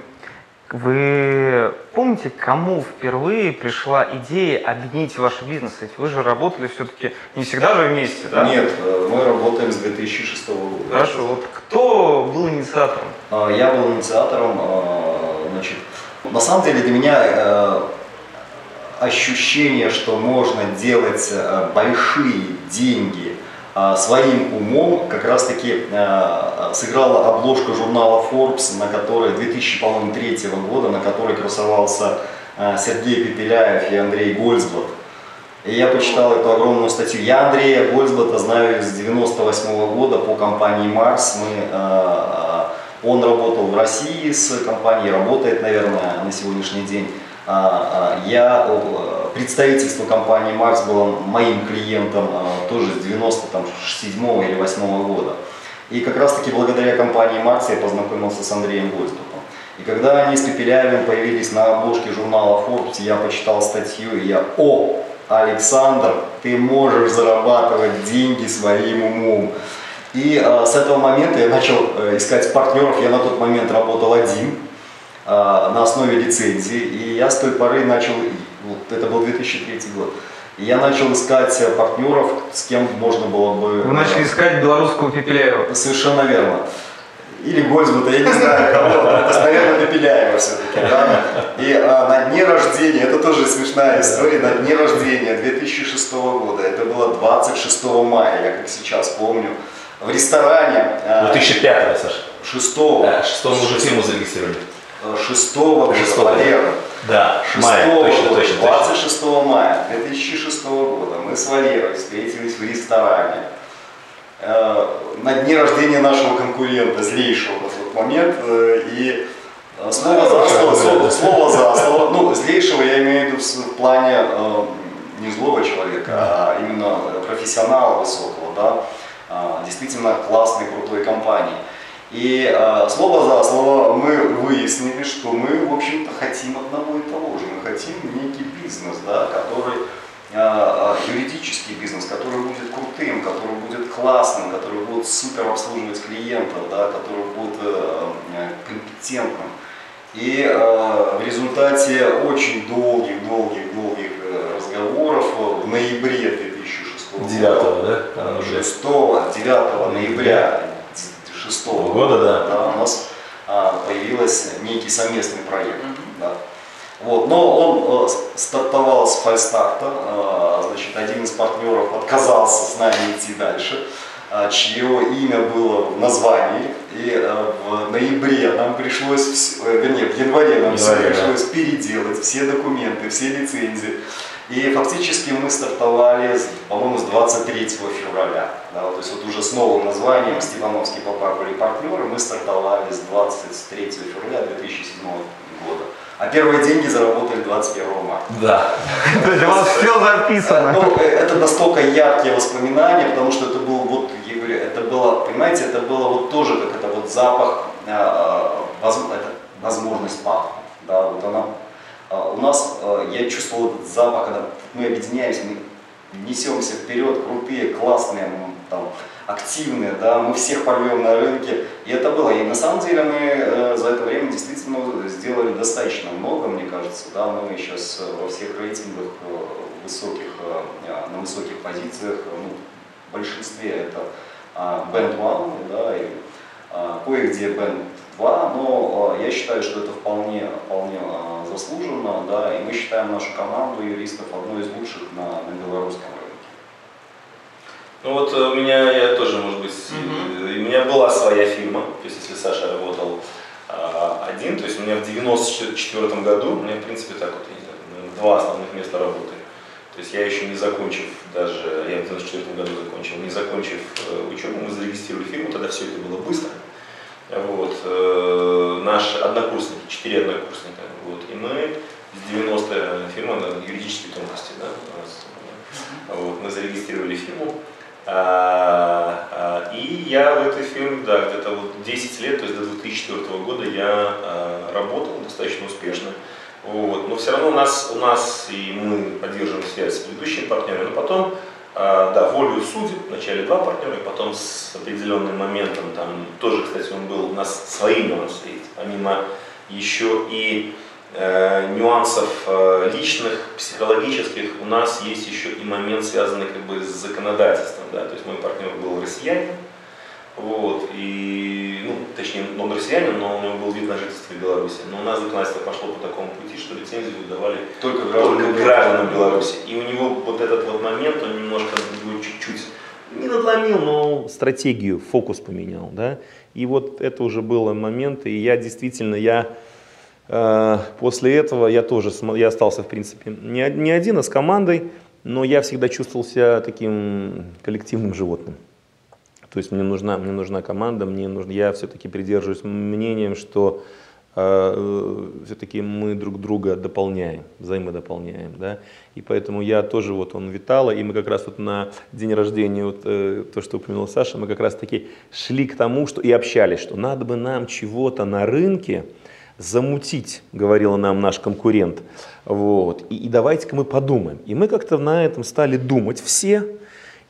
Вы помните, кому впервые пришла идея объединить ваш бизнес? Ведь вы же работали все-таки не всегда же вместе, да? Нет, э, мы работаем с 2006 года. Хорошо, вот кто был инициатором? А, я был инициатором, а, значит, на самом деле для меня э, ощущение, что можно делать э, большие деньги а, своим умом как раз-таки сыграла обложка журнала Forbes, на которой 2003 года, на которой красовался а, Сергей Пепеляев и Андрей Гольцблат. И я почитал эту огромную статью. Я Андрея Гольцблата знаю с 98 -го года по компании Марс. Мы, он работал в России с компанией, работает, наверное, на сегодняшний день. Я Представительство компании Марс было моим клиентом тоже с 97 или 8 года. И как раз таки благодаря компании Марс я познакомился с Андреем Гольцбухом. И когда они с Пепеляевым появились на обложке журнала Forbes, я почитал статью, и я, о, Александр, ты можешь зарабатывать деньги своим умом. И э, с этого момента я начал э, искать партнеров. Я на тот момент работал один э, на основе лицензии. И я с той поры начал вот это был 2003 год. И я начал искать э, партнеров, с кем можно было бы... Вы начали искать белорусского Пепеляева. Совершенно верно. Или Гольцбута, я не знаю кого, это, наверное, Пепеляева все-таки. Да? И а, на дне рождения, это тоже смешная история, на дне рождения 2006 года, это было 26 мая, я как сейчас помню, в ресторане... 2005, а, Саша. 6 Да, 6 мы уже фирму зарегистрировали. 6 года, Валера. Да, 6 мая, точно, точно, 26 точно. мая 2006 года мы с Валерой встретились в ресторане э, на дне рождения нашего конкурента, злейшего на тот момент, э, и э, слово за слово, слово, слово за слово, ну, злейшего я имею в виду в плане э, не злого человека, а именно профессионала высокого, да, а, действительно классной, крутой компании. И э, слово за слово мы выяснили, что мы, в общем-то, хотим одного и того же. Мы хотим некий бизнес, да, который э, юридический бизнес, который будет крутым, который будет классным, который будет супер обслуживать клиентов, да, который будет э, компетентным. И э, в результате очень долгих-долгих-долгих разговоров в ноябре 2006 года, 9, да? 6, 9 ноября 2006 года, да. Да, у нас а, появился некий совместный проект. Mm-hmm. Да. Вот, но он э, стартовал с фальстарта, э, значит, один из партнеров отказался с нами идти дальше, э, чье имя было в названии, и э, в ноябре нам пришлось, э, вернее, в январе нам январе, пришлось да. переделать все документы, все лицензии, и фактически мы стартовали, по-моему, с 23 февраля. Да, то есть вот уже с новым названием Степановский Попакули партнеры мы стартовали с 23 февраля 2007 года. А первые деньги заработали 21 марта. Да. То есть у вас все записано. Ну, э, это настолько яркие воспоминания, потому что это был, вот, я говорю, это было, понимаете, это было вот тоже как это вот запах, э, э, возможность пахнуть. Да, вот она у нас, а, я чувствовал этот запах, когда мы объединяемся, мы несемся вперед, крутые, классные, там, активные, да, мы всех порвем на рынке. И это было. И на самом деле мы э, за это время действительно сделали достаточно много, мне кажется. Да, мы сейчас во всех рейтингах э, высоких, э, на высоких позициях, ну, в большинстве это Band One, да, и кое-где Band 2, но я считаю, что это вполне, вполне заслуженно, да, и мы считаем нашу команду юристов одной из лучших на, на белорусском рынке. Ну вот э, у меня, я тоже, может быть, mm-hmm. у меня была своя фирма, то есть если Саша работал а, один, то есть у меня в 94 году, у меня в принципе так вот, два основных места работы. То есть я еще не закончив даже, я в 94 году закончил, не закончив э, учебу, мы зарегистрировали фирму, тогда все это было быстро. Вот, э, наши однокурсники, четыре однокурсника, вот, и мы с 90 фирма на юридические тонкости, да, у нас, вот, мы зарегистрировали фирму, а, а, и я в этой фирме, да, где-то вот 10 лет, то есть до 2004 года я а, работал достаточно успешно. Вот. Но все равно у нас, у нас и мы поддерживаем связь с предыдущими партнерами, но потом а, да, волю судеб, вначале два партнера, и потом с определенным моментом, там тоже, кстати, он был, у нас свои нюансы есть, помимо еще и э, нюансов э, личных, психологических, у нас есть еще и момент, связанный как бы с законодательством, да, то есть мой партнер был россиянин, вот, и, ну, точнее, он россиянин, но у него был вид на жительство в Беларуси. Но у нас законодательство пошло по такому пути, что лицензию выдавали только только гражданам Беларуси. И у него вот этот вот момент, он немножко его чуть-чуть не надломил, но стратегию, фокус поменял, да. И вот это уже был момент, и я действительно, я э, после этого, я тоже, я остался, в принципе, не, не один, а с командой, но я всегда чувствовал себя таким коллективным животным. То есть мне нужна, мне нужна команда, мне нужно, я все-таки придерживаюсь мнением, что э, все-таки мы друг друга дополняем, взаимодополняем, да, и поэтому я тоже вот он Витала, и мы как раз вот на день рождения, вот э, то, что упомянул Саша, мы как раз таки шли к тому, что и общались, что надо бы нам чего-то на рынке замутить, говорил нам наш конкурент, вот, и, и давайте-ка мы подумаем, и мы как-то на этом стали думать все,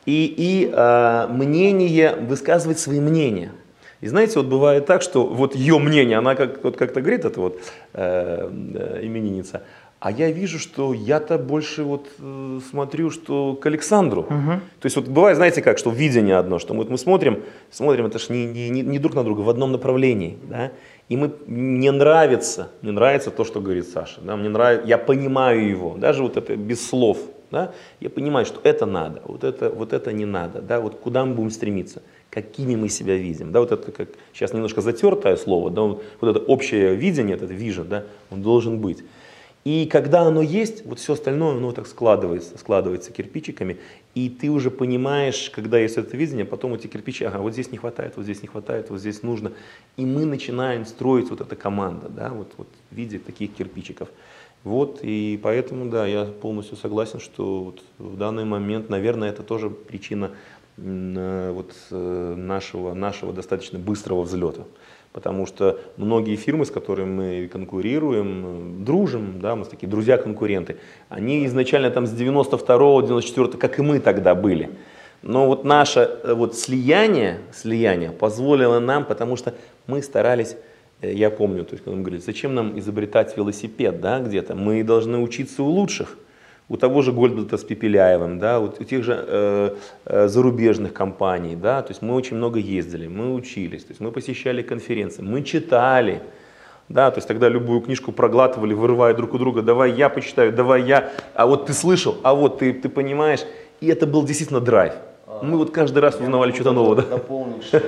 и, и э, мнение, высказывать свои мнения. И знаете, вот бывает так, что вот ее мнение, она как, вот как-то говорит, это вот э, э, именинница, а я вижу, что я-то больше вот э, смотрю, что к Александру. Угу. То есть вот бывает, знаете как, что видение одно, что вот мы смотрим, смотрим, это же не, не, не друг на друга, в одном направлении, да, и мы, мне нравится, мне нравится то, что говорит Саша, да, мне нравится, я понимаю его, даже вот это без слов, да, я понимаю, что это надо, вот это, вот это не надо, да, вот куда мы будем стремиться, какими мы себя видим, да, вот это как сейчас немножко затертое слово, да, вот, это общее видение, этот vision, да, он должен быть. И когда оно есть, вот все остальное, оно так складывается, складывается кирпичиками, и ты уже понимаешь, когда есть это видение, потом эти кирпичи, ага, вот здесь не хватает, вот здесь не хватает, вот здесь нужно. И мы начинаем строить вот эта команда, да, вот, вот в виде таких кирпичиков. Вот, и поэтому, да, я полностью согласен, что вот в данный момент, наверное, это тоже причина вот, нашего, нашего достаточно быстрого взлета. Потому что многие фирмы, с которыми мы конкурируем, дружим, да, мы такие друзья-конкуренты, они изначально там с 92-го, 94 как и мы тогда были. Но вот наше вот слияние, слияние позволило нам, потому что мы старались Э, я помню, то есть, когда мы говорили, зачем нам изобретать велосипед, да, где-то, мы должны учиться у лучших, у того же Гольдблата с Пепеляевым, да, у, у тех же э, э, зарубежных компаний, да, то есть мы очень много ездили, мы учились, то есть мы посещали конференции, мы читали, да, то есть тогда любую книжку проглатывали, вырывая друг у друга, давай я почитаю, давай я, а вот ты слышал, а вот ты, ты понимаешь, и это был действительно драйв. Мы вот каждый раз узнавали что-то новое. Да? Дополнить, что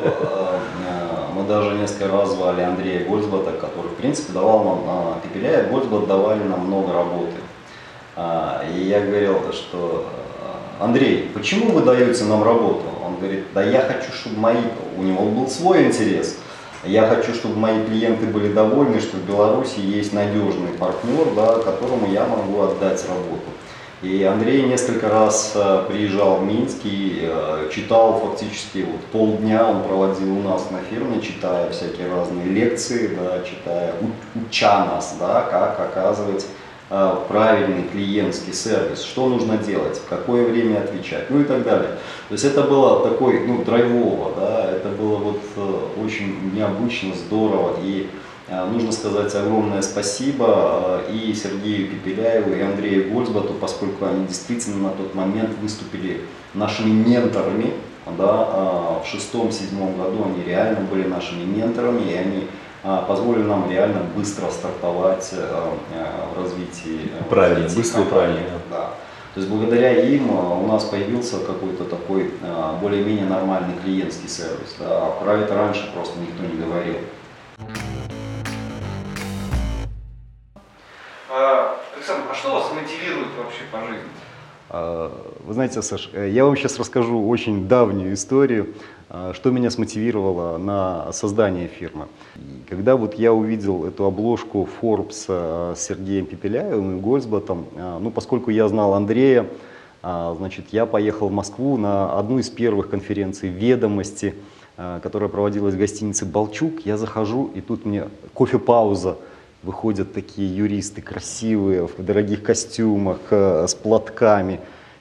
мы даже несколько раз звали Андрея Гольцбата, который, в принципе, давал нам, а, Пепеля и Гольцбат давали нам много работы. А, и я говорил, что а, Андрей, почему вы даете нам работу? Он говорит, да я хочу, чтобы мои, у него был свой интерес. Я хочу, чтобы мои клиенты были довольны, что в Беларуси есть надежный партнер, да, которому я могу отдать работу. И Андрей несколько раз э, приезжал в Минск и э, читал фактически вот полдня он проводил у нас на фирме, читая всякие разные лекции, да, читая, уча нас, да, как оказывать э, правильный клиентский сервис, что нужно делать, в какое время отвечать, ну и так далее. То есть это было такой, ну, драйвово, да, это было вот очень необычно, здорово и нужно сказать огромное спасибо э, и Сергею Пепеляеву, и Андрею Гольцбату, поскольку они действительно на тот момент выступили нашими менторами. Да, э, в шестом-седьмом году они реально были нашими менторами, и они позволили нам реально быстро стартовать в развитии. Правильно, развитии быстро и правильно. Да. То есть благодаря им у нас появился какой-то такой более-менее нормальный клиентский сервис. Да. Про это раньше просто никто не говорил. Александр, а что вас мотивирует вообще по жизни? А, вы знаете, Саш, э, я вам сейчас расскажу очень давнюю историю, а, что меня смотивировало на создание фирмы. Когда вот я увидел эту обложку Forbes а, с Сергеем Пепеляевым и Гольцбатом, ну, поскольку я знал Андрея, значит, я поехал в Москву на одну из первых конференций «Ведомости», которая проводилась в гостинице «Балчук». Я захожу, и тут мне кофе-пауза – выходят такие юристы красивые, в дорогих костюмах, э, с платками.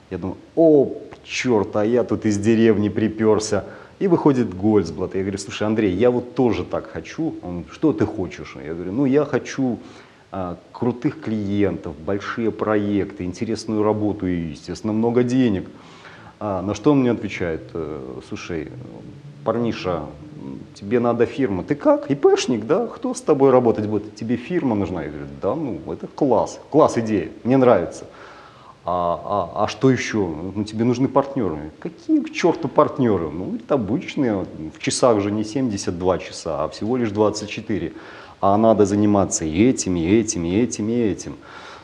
Я думаю, о, черт, а я тут из деревни приперся. И выходит Гольцблат. Я говорю, слушай, Андрей, я вот тоже так хочу. Он, что ты хочешь? Я говорю, ну я хочу а, крутых клиентов, большие проекты, интересную работу и, естественно, много денег. А, на что он мне отвечает, «Э, слушай, парниша, тебе надо фирма. Ты как? ИПшник, да? Кто с тобой работать будет? Тебе фирма нужна. Я говорю, да, ну, это класс, класс идея, мне нравится. А, а, а что еще? Ну, тебе нужны партнеры. Какие к черту партнеры? Ну, это обычные, в часах же не 72 часа, а всего лишь 24. А надо заниматься и этим, и этим, и этим, и этим.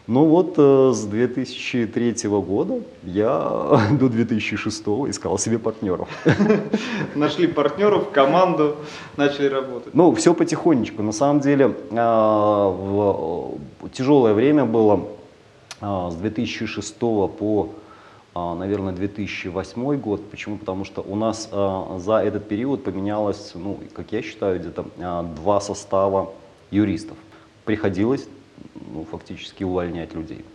Ну вот э, с 2003 года я до 2006 искал себе партнеров. Нашли партнеров, команду, начали работать. Ну, все потихонечку. На самом деле а, в тяжелое время было а, с 2006 по а, наверное, 2008 год. Почему? Потому что у нас за этот период поменялось, ну, как я считаю, где-то два состава юристов. Приходилось ну, фактически увольнять людей.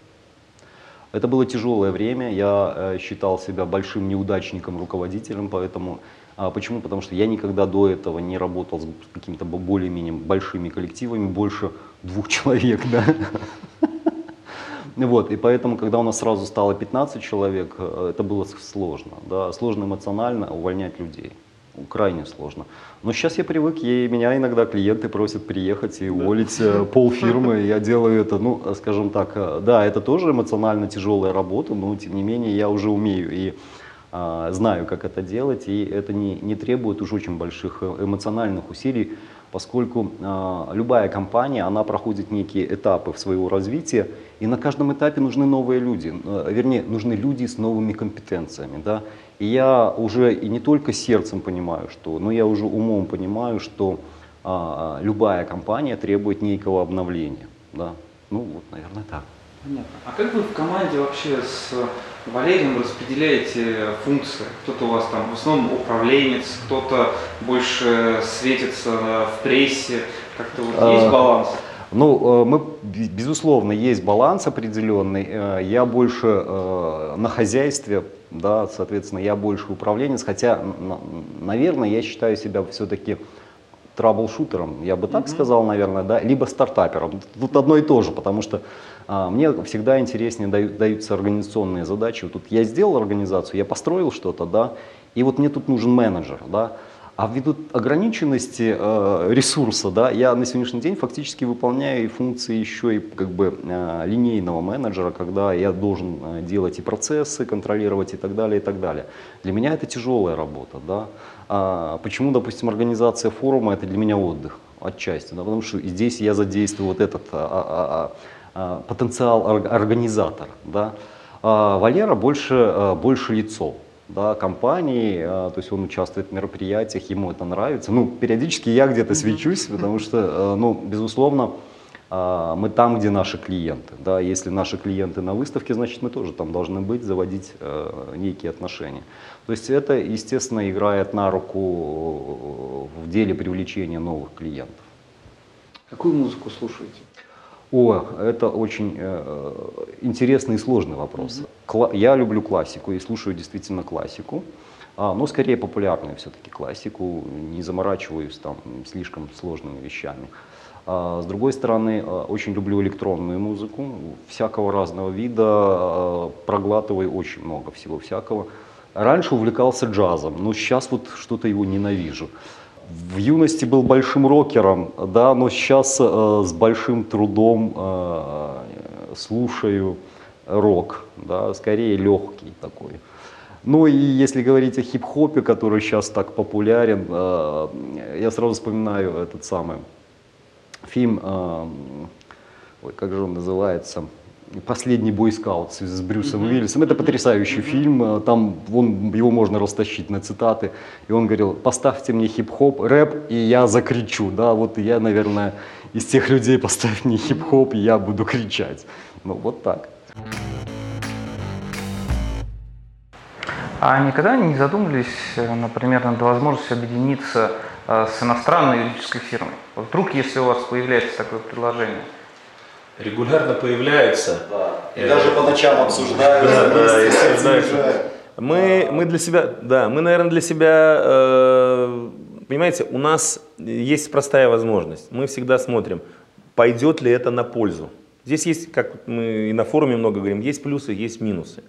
Это было тяжелое время, я э, считал себя большим неудачником, руководителем, поэтому а почему? Потому что я никогда до этого не работал с какими-то более-менее большими коллективами, больше двух человек, да. Вот, и поэтому, когда у нас сразу стало 15 человек, э, это было сложно, да, сложно эмоционально увольнять людей крайне сложно. Но сейчас я привык, и меня иногда клиенты просят приехать и уволить да. Э, полфирмы. Я делаю это, ну, скажем так, э, да, это тоже эмоционально тяжелая работа, но тем не менее я уже умею и а, знаю, как это делать, и это не, не требует уж очень больших э, эмоциональных усилий, поскольку а, любая компания, она проходит некие этапы в своего развития, и на каждом этапе нужны новые люди, вернее, нужны люди с новыми компетенциями, да, и я уже и не только сердцем понимаю, что, но я уже умом понимаю, что а, любая компания требует некого обновления. Да? Ну вот, наверное, так. Понятно. А как вы в команде вообще с Валерием распределяете функции? Кто-то у вас там в основном управленец, кто-то больше светится в прессе. Как-то вот есть А, баланс? Ну, э, мы, бе- безусловно, есть баланс определенный. Э, Я больше э, на хозяйстве, да, соответственно, я больше управленец, хотя, наверное, я считаю себя все-таки траблшутером, я бы так сказал, наверное, да, либо стартапером. Тут одно и то же, потому что а, мне всегда интереснее даю- даются организационные задачи. Вот тут я сделал организацию, я построил что-то, да, и вот мне тут нужен менеджер, да, а ввиду ограниченности э, ресурса, да, я на сегодняшний день фактически выполняю и функции еще и как бы э, линейного менеджера, когда я должен э, делать и процессы, контролировать и так далее, и так далее. Для меня это тяжелая работа, да. А почему, допустим, организация форума это для меня отдых отчасти, да, потому что здесь я задействую вот этот а, а, а, а, потенциал ор- организатора, да. А Валера больше, э, больше лицо, да, компании, э, то есть он участвует в мероприятиях, ему это нравится. Ну, периодически я где-то свечусь, потому что, э, ну, безусловно, а, мы там, где наши клиенты. Да, если наши клиенты на выставке, значит, мы тоже там должны быть, заводить э, некие отношения. То есть это, естественно, играет на руку в деле привлечения новых клиентов. Какую музыку слушаете? О, это очень э, интересный и сложный вопрос. Кла- я люблю классику и слушаю действительно классику, а, но скорее популярную все-таки классику, не заморачиваюсь там слишком сложными вещами. А, с другой стороны, э, очень люблю электронную музыку, всякого разного вида, проглатываю очень много всего всякого. Раньше увлекался джазом, но сейчас вот что-то его ненавижу. В юности был большим рокером, да, но сейчас э, с большим трудом э, слушаю рок, да, скорее легкий такой. Ну и если говорить о хип-хопе, который сейчас так популярен, э, я сразу вспоминаю этот самый фильм, э, ой, как же он называется, «Последний бойскаут» с с Брюсом Уиллисом. Это потрясающий фильм, э, там он, его можно растащить на цитаты. И он говорил, поставьте мне хип-хоп, рэп, и я закричу. Да, вот я, наверное, из тех людей, поставь мне хип-хоп, и я буду кричать. Ну вот так. А никогда не задумывались, э, например, над возможностью объединиться э, с иностранной юридической фирмой? Вот Вдруг, если у вас появляется такое предложение? Регулярно появляются. И даже по ночам обсуждают, Да, да, и. Мы, мы для себя, да, мы, наверное, для себя, э, понимаете, у нас есть простая возможность. Мы всегда смотрим, пойдет ли это на пользу. Здесь есть, как мы и на форуме много говорим, есть плюсы, есть минусы.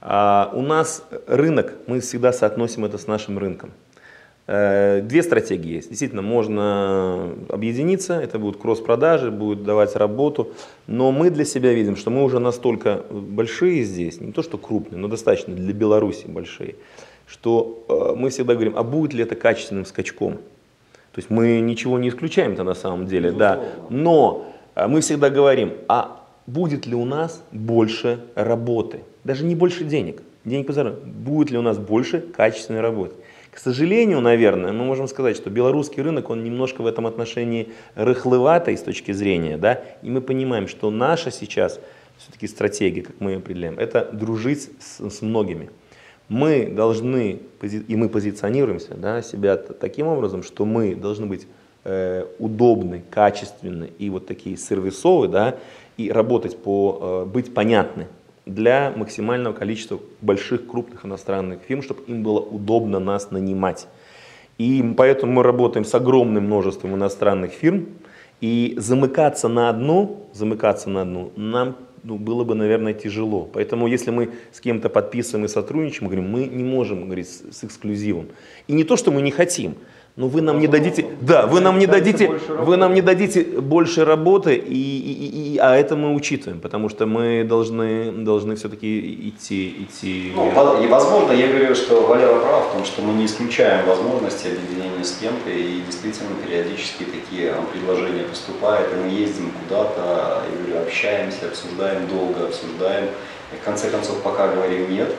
А у нас рынок, мы всегда соотносим это с нашим рынком. Э, Две стратегии есть. Действительно, можно объединиться, это будут кросс-продажи, будет давать работу, но мы для себя видим, что мы уже настолько большие здесь, не то что крупные, но достаточно для Беларуси большие, что э, мы всегда говорим, а будет ли это качественным скачком? То есть мы ничего не исключаем-то на самом деле, да. Но мы всегда говорим, а будет ли у нас больше работы? Даже не больше денег. Денег позаработать. Будет ли у нас больше качественной работы? К сожалению, наверное, мы можем сказать, что белорусский рынок, он немножко в этом отношении рыхловатый с точки зрения, да, и мы понимаем, что наша сейчас все-таки стратегия, как мы ее определяем, это дружить с, с многими. Мы должны, и мы позиционируемся да, себя таким образом, что мы должны быть удобны, качественны и вот такие сервисовые, да, и работать по, э, быть понятны для максимального количества больших, крупных иностранных фирм, чтобы им было удобно нас нанимать. И поэтому мы работаем с огромным множеством иностранных фирм, и замыкаться на одну, замыкаться на одну нам ну, было бы, наверное, тяжело. Поэтому если мы с кем-то подписываем и сотрудничаем, мы говорим, мы не можем говорить с, с эксклюзивом. И не то, что мы не хотим, но вы нам не дадите, да, вы нам не дадите, вы нам не дадите больше работы, и, и- и- а это мы учитываем, потому что мы должны, должны все-таки идти, идти. Ну, и возможно, я говорю, что Валера прав в том, что мы не исключаем возможности объединения с кем-то, и действительно периодически такие а, предложения поступают, и мы ездим куда-то, я говорю, общаемся, обсуждаем долго, обсуждаем, и в конце концов пока говорим нет.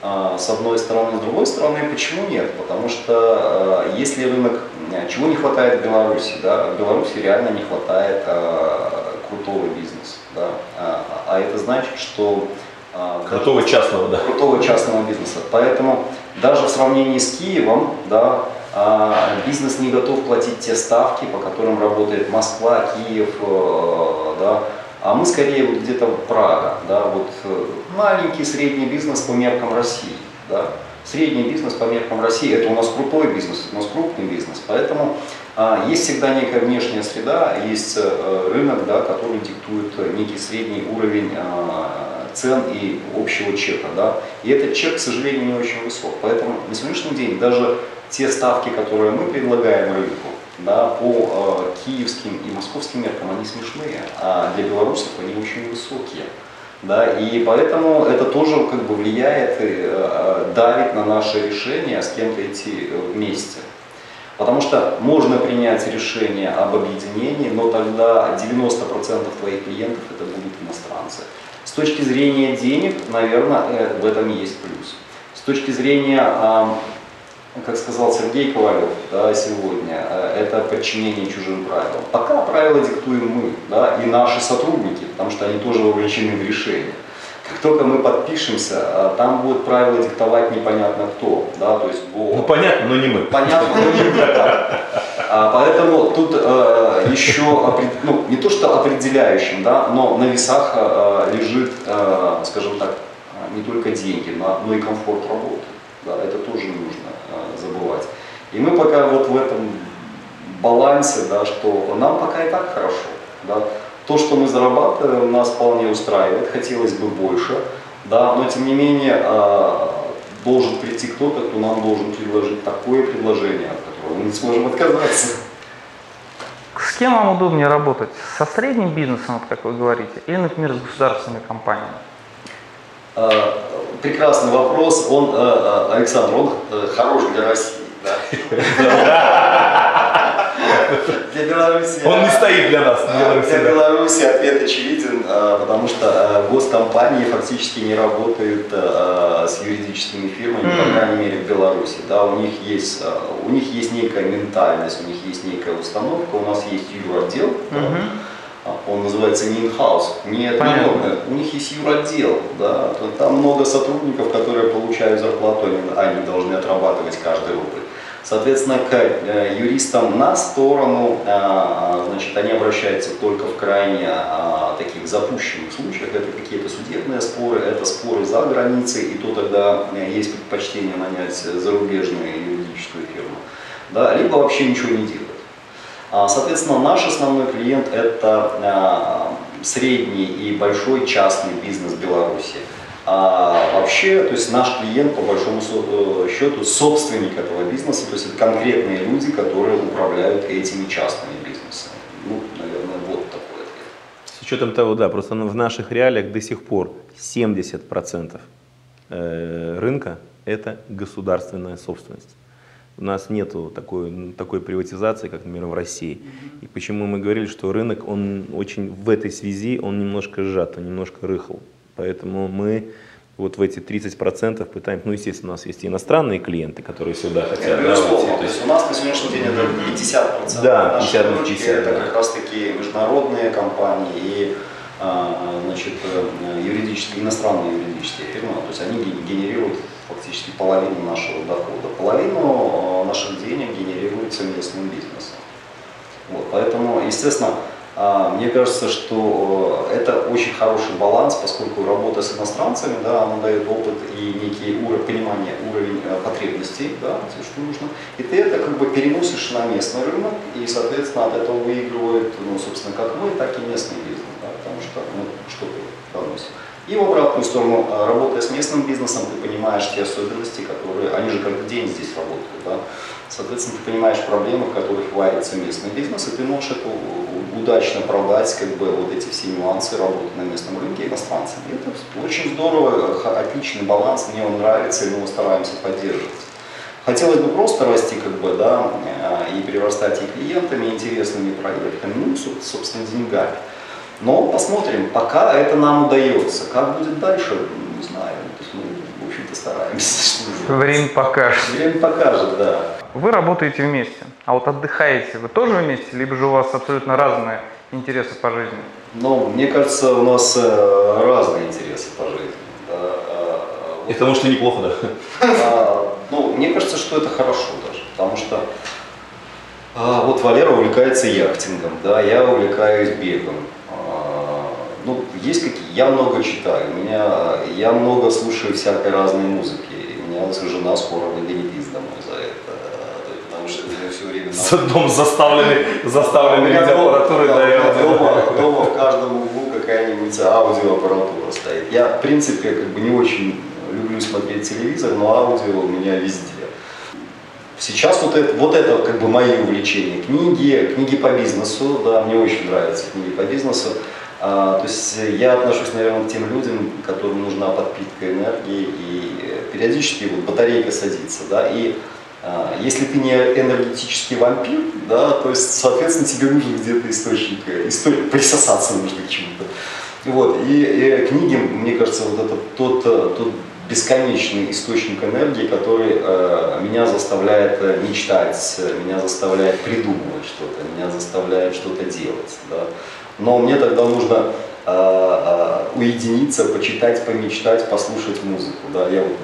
А, С одной стороны, с другой стороны, почему нет? Потому что а, если рынок, а, чего не хватает в Беларуси, да, в Беларуси реально не хватает а, крутого бизнеса, да, а, а это значит, что а, Крутого частного, да. крутого частного бизнеса. Поэтому даже в сравнении с Киевом, да, а, бизнес не готов платить те ставки, по которым работает Москва, Киев, э, да, а мы скорее вот где-то Прага, да, вот э, маленький средний бизнес по меркам России, да. Средний бизнес по меркам России, это у нас крутой бизнес, это у нас крупный бизнес, поэтому а, есть всегда некая внешняя среда, есть э, рынок, да, который диктует некий средний уровень а, цен и общего чека. Да? И этот чек, к сожалению, не очень высок. Поэтому на сегодняшний день даже те ставки, которые мы предлагаем рынку, да, по э, киевским и московским меркам, они смешные, а для белорусов они очень высокие. Да, и поэтому это тоже как бы влияет э, давит на наше решение с кем-то идти вместе. Потому что можно принять решение об объединении, но тогда 90% твоих клиентов это будут иностранцы. С точки зрения денег, наверное, э, в этом есть плюс. С точки зрения, как сказал Сергей Ковалев да, сегодня, э, это подчинение чужим правилам. Пока правила диктуем мы да, и наши сотрудники, потому что они тоже вовлечены в решение. Как только мы подпишемся, э, там будет правила диктовать непонятно кто. Да, то есть, ну понятно, но не мы. Понятно, но не мы. Да. А, поэтому тут э, еще, ну, не то что определяющим, да, но на весах э, лежит, э, скажем так, не только деньги, но, и комфорт работы. Да, это тоже нужно э, забывать. И мы пока вот в этом балансе, да, что нам пока и так хорошо. Да. То, что мы зарабатываем, нас вполне устраивает, хотелось бы больше, да, но тем не менее э, должен прийти кто-то, кто нам должен предложить такое предложение, мы не сможем отказаться. С кем вам удобнее работать? Со средним бизнесом, вот как вы говорите, или, например, с государственными компаниями? А, прекрасный вопрос. Он, а, а, Александр, он э, хорош для России. Да? Для Беларуси... Он не стоит для нас. Для Беларуси ответ очевиден, потому что госкомпании фактически не работают с юридическими фирмами, по крайней мере в Беларуси. Да, у, них есть, у них есть некая ментальность, у них есть некая установка, у нас есть юротдел, да, он называется не in-house, не, не у них есть юротдел, да, там много сотрудников, которые получают зарплату, они, должны отрабатывать каждый рубль. Соответственно, к э, юристам на сторону, э, значит, они обращаются только в крайне э, таких запущенных случаях. Это какие-то судебные споры, это споры за границей, и то тогда есть предпочтение нанять зарубежную юридическую фирму. Да, либо вообще ничего не делать. А, соответственно, наш основной клиент – это средний и большой частный бизнес Беларуси. А вообще, то есть наш клиент, по большому э, счету, собственник этого бизнеса, то есть это конкретные люди, которые управляют этими частными бизнесами. Ну, наверное, вот такой ответ. С учетом того, да, просто в наших реалиях до сих пор 70% э, рынка – это государственная собственность. У нас нет такой, такой приватизации, как, например, в России. И почему мы говорили, что рынок, он очень в этой связи, он немножко сжат, он немножко рыхл. Поэтому мы вот в эти 30% пытаемся, ну, естественно, у нас есть и иностранные клиенты, которые сюда хотят. Да, вот, то есть у нас на сегодняшний день это 50% да, 50 на 50, это да. как раз таки международные компании и а, значит, э, юридические, иностранные юридические фирмы, то есть они генерируют фактически половину нашего дохода. Половину э, наших денег генерируется местным бизнесом. Вот, поэтому, естественно, а, мне кажется, что э, это очень хороший баланс, поскольку работа с иностранцами, да, она дает опыт и некий уровень понимания уровень э, потребностей, да, все, что нужно. И ты это как бы переносишь на местный рынок, и, соответственно, от этого выигрывает, ну, собственно, как мы, так и местный бизнес, да, потому что мы ну, что-то доносим. И в обратную сторону, э, работая с местным бизнесом, ты понимаешь те особенности, которые, они же каждый день здесь работают, да, Соответственно, ты понимаешь проблемы, в которых варится местный бизнес, и ты можешь это удачно продать, как бы вот эти все нюансы работы на местном рынке иностранцам. И это очень здорово, отличный баланс, мне он нравится, и мы его стараемся поддерживать. Хотелось бы просто расти, как бы, да, э, и перерастать и клиентами, и интересными проектами, ну, собственно, деньгами. Но посмотрим, пока это нам удается. Как будет дальше, не знаю. То есть мы, в общем-то, стараемся. Время покажет. Время покажет, да. Вы работаете вместе, а вот отдыхаете вы тоже вместе, либо же у вас абсолютно разные интересы по жизни? Ну, мне кажется, у нас э, разные интересы по жизни. Да. И потому что неплохо, да? А, ну, мне кажется, что это хорошо даже, потому что а, вот Валера увлекается яхтингом, да, я увлекаюсь бегом. Ну, есть какие, я много читаю, у меня, я много слушаю всякой разной музыки, и меня жена скоро выгонит из домой за это, потому что я все время... на- Дом заставленный, заставленный У видеоаппаратурой, дома- да, у дома, это- дома в каждом углу какая-нибудь аудиоаппаратура стоит. Я, в принципе, как бы не очень люблю смотреть телевизор, но аудио у меня везде. Сейчас вот это, вот это как бы мои увлечения. Книги, книги по бизнесу, да, мне очень нравятся книги по бизнесу. А, то есть я отношусь, наверное, к тем людям, которым нужна подпитка энергии, и периодически вот батарейка садится, да, и а, если ты не энергетический вампир, да, то есть, соответственно, тебе нужен где-то источник, э, источник присосаться нужно к чему-то. Вот, и, и книги, мне кажется, вот это тот, э, тот бесконечный источник энергии, который э, меня заставляет э, мечтать, э, меня заставляет придумывать что-то, меня заставляет что-то делать. Да. Но мне тогда нужно э, э, уединиться, почитать, помечтать, послушать музыку. Да. Я вот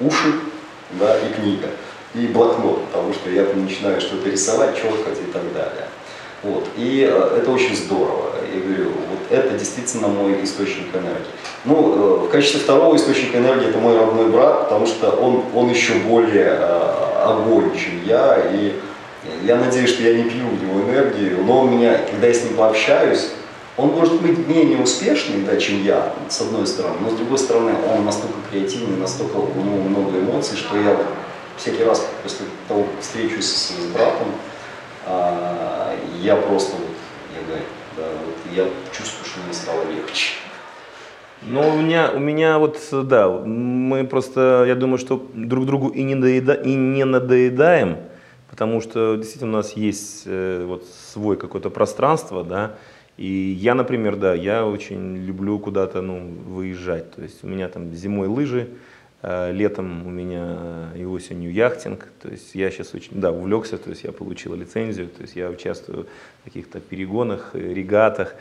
уши да, и книга, и блокнот, потому что я начинаю что-то рисовать, четкать и так далее. Вот. И э, это очень здорово. Я говорю, вот это действительно мой источник энергии. Ну, э, в качестве второго источника энергии это мой родной брат, потому что он, он еще более э, огонь, чем я. И я надеюсь, что я не пью у него энергию, но у меня, когда я с ним пообщаюсь, он может быть менее успешный, да, чем я, с одной стороны, но с другой стороны, он настолько креативный, настолько у него много эмоций, что я всякий раз после того, как встречусь с, с братом, я просто вот, я говорю, да, вот я чувствую, что мне стало легче. Ну, у меня, у меня вот, да, мы просто, я думаю, что друг другу и не, доеда, и не надоедаем, потому что действительно у нас есть э, вот свой какое-то пространство, да, и я, например, да, я очень люблю куда-то, ну, выезжать, то есть у меня там зимой лыжи, летом у меня и осенью яхтинг, то есть я сейчас очень, да, увлекся, то есть я получил лицензию, то есть я участвую в каких-то перегонах, э, регатах,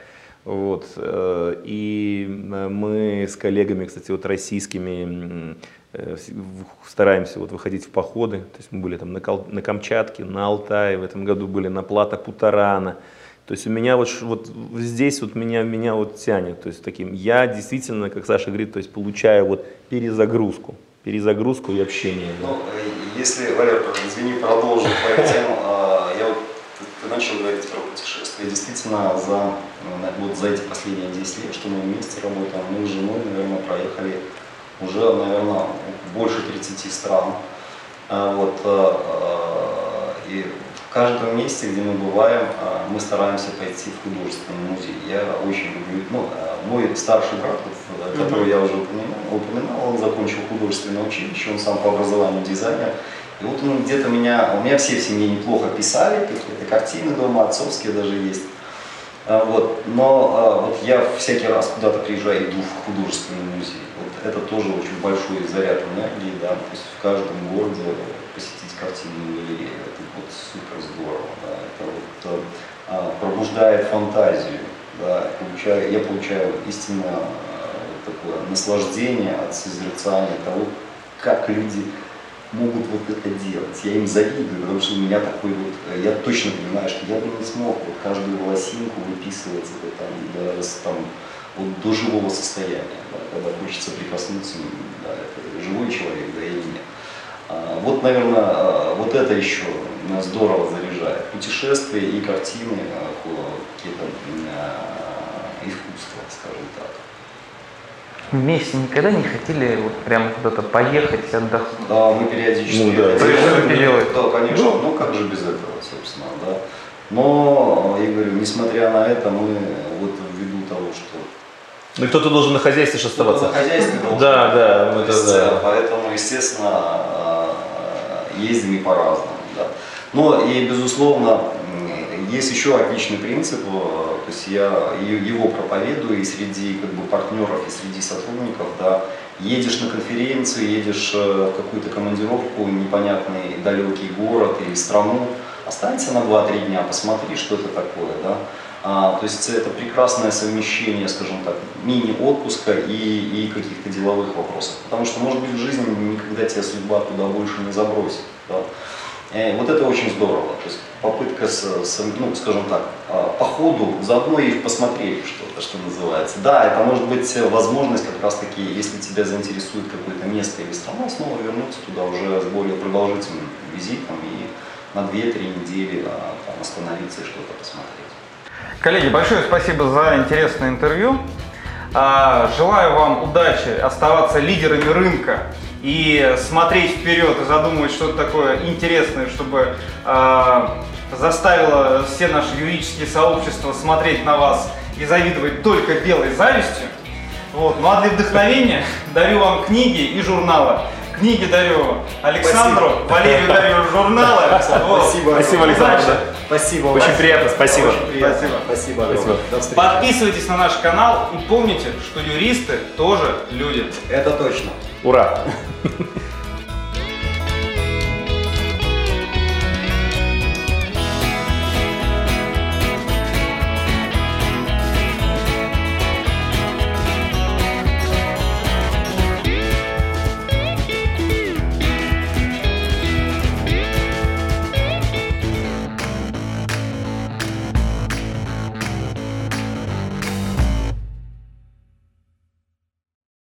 вот. э, И э, мы с коллегами, кстати, вот российскими э, стараемся вот выходить в походы. То есть мы были там на, Кал- на Камчатке, на Алтае, в этом году были на Плата Путарана. То есть у меня вот, вот здесь вот меня, меня вот тянет. То есть таким, я действительно, как Саша говорит, то есть получаю вот перезагрузку. Перезагрузку и общение. да. Ну, э, если, Валер, извини, продолжу твою тему, а, я вот, ты, начал говорить про путешествия. Действительно, за, вот за эти последние 10 лет, что мы вместе работаем, мы с женой, наверное, проехали уже, наверное, больше 30 стран. А, Вот, э, и в каждом месте, где мы бываем, э, мы стараемся пойти в художественный музей. Я очень люблю, ну, э, мой старший брат, э, которого я уже упоминал, упоминал, он закончил художественное училище, он сам по образованию дизайнер. И вот он где-то меня, у меня все в семье неплохо писали, какие-то картины дома, отцовские даже есть. А, Вот. Но а, вот я всякий раз куда-то приезжаю, иду в художественный музей. Вот это тоже очень большой заряд энергии, да, то есть в каждом городе посетить картинную галерею, супер здорово, да, это вот а, пробуждает фантазию, да, получаю, я получаю истинно а, вот такое наслаждение от созерцания того, как люди могут вот это делать. Я им завидую, потому что у меня такой вот, э, я точно понимаю, что я бы не смог вот каждую волосинку выписывать это там, с- там, вот до живого состояния, да, когда хочется прикоснуться, да, это живой человек, да или нет. А, вот, наверное, а, вот это еще здорово заряжает. Путешествия и картины, а, какие-то искусства, скажем так. Вместе никогда не хотели вот прямо куда-то поехать и отдохнуть? Да, мы периодически Ну да. делаете? Да, конечно. Ну, как же без этого, собственно, да. Но, я говорю, несмотря на это, мы вот ввиду того, что Ну кто-то должен на хозяйстве же оставаться. на хозяйстве должен Да, да, то это да. э, Поэтому, естественно, а, ездим и по-разному. Да. Но и, безусловно, есть еще отличный принцип, э, то есть я его проповедую и среди как бы, партнеров, и среди сотрудников, да, едешь на конференцию, едешь э, в какую-то командировку, непонятный далекий город или страну, останься на 2-3 дня, посмотри, что это такое, да, А, то есть это прекрасное совмещение, скажем так, мини-отпуска и, и каких-то деловых вопросов. Потому что, может быть, в жизни никогда тебя судьба туда больше не забросит. Да? И вот это очень здорово. То есть попытка, с, с, ну, скажем так, а, по ходу заодно и посмотреть что-то, что называется. Да, это может быть возможность как раз таки, если тебя заинтересует какое-то место или страна, снова вернуться туда уже с более продолжительным визитом и на 2-3 недели а, там, остановиться и что-то посмотреть. Коллеги, большое спасибо за интересное интервью. А, желаю вам удачи, оставаться лидерами рынка и смотреть вперед и задумывать что-то такое интересное, чтобы а, заставило все наши юридические сообщества смотреть на вас и завидовать только белой завистью. Вот. Ну а для вдохновения дарю вам книги и журналы. Книги дарю Александру, Спасибо. Валерию дарю журналы. Вот. Спасибо. Спасибо, Александр. Спасибо. Очень приятно, спасибо. Очень приятно. Спасибо. Спасибо. Спасибо. Подписывайтесь на наш канал и помните, что юристы тоже люди. Это точно. Ура!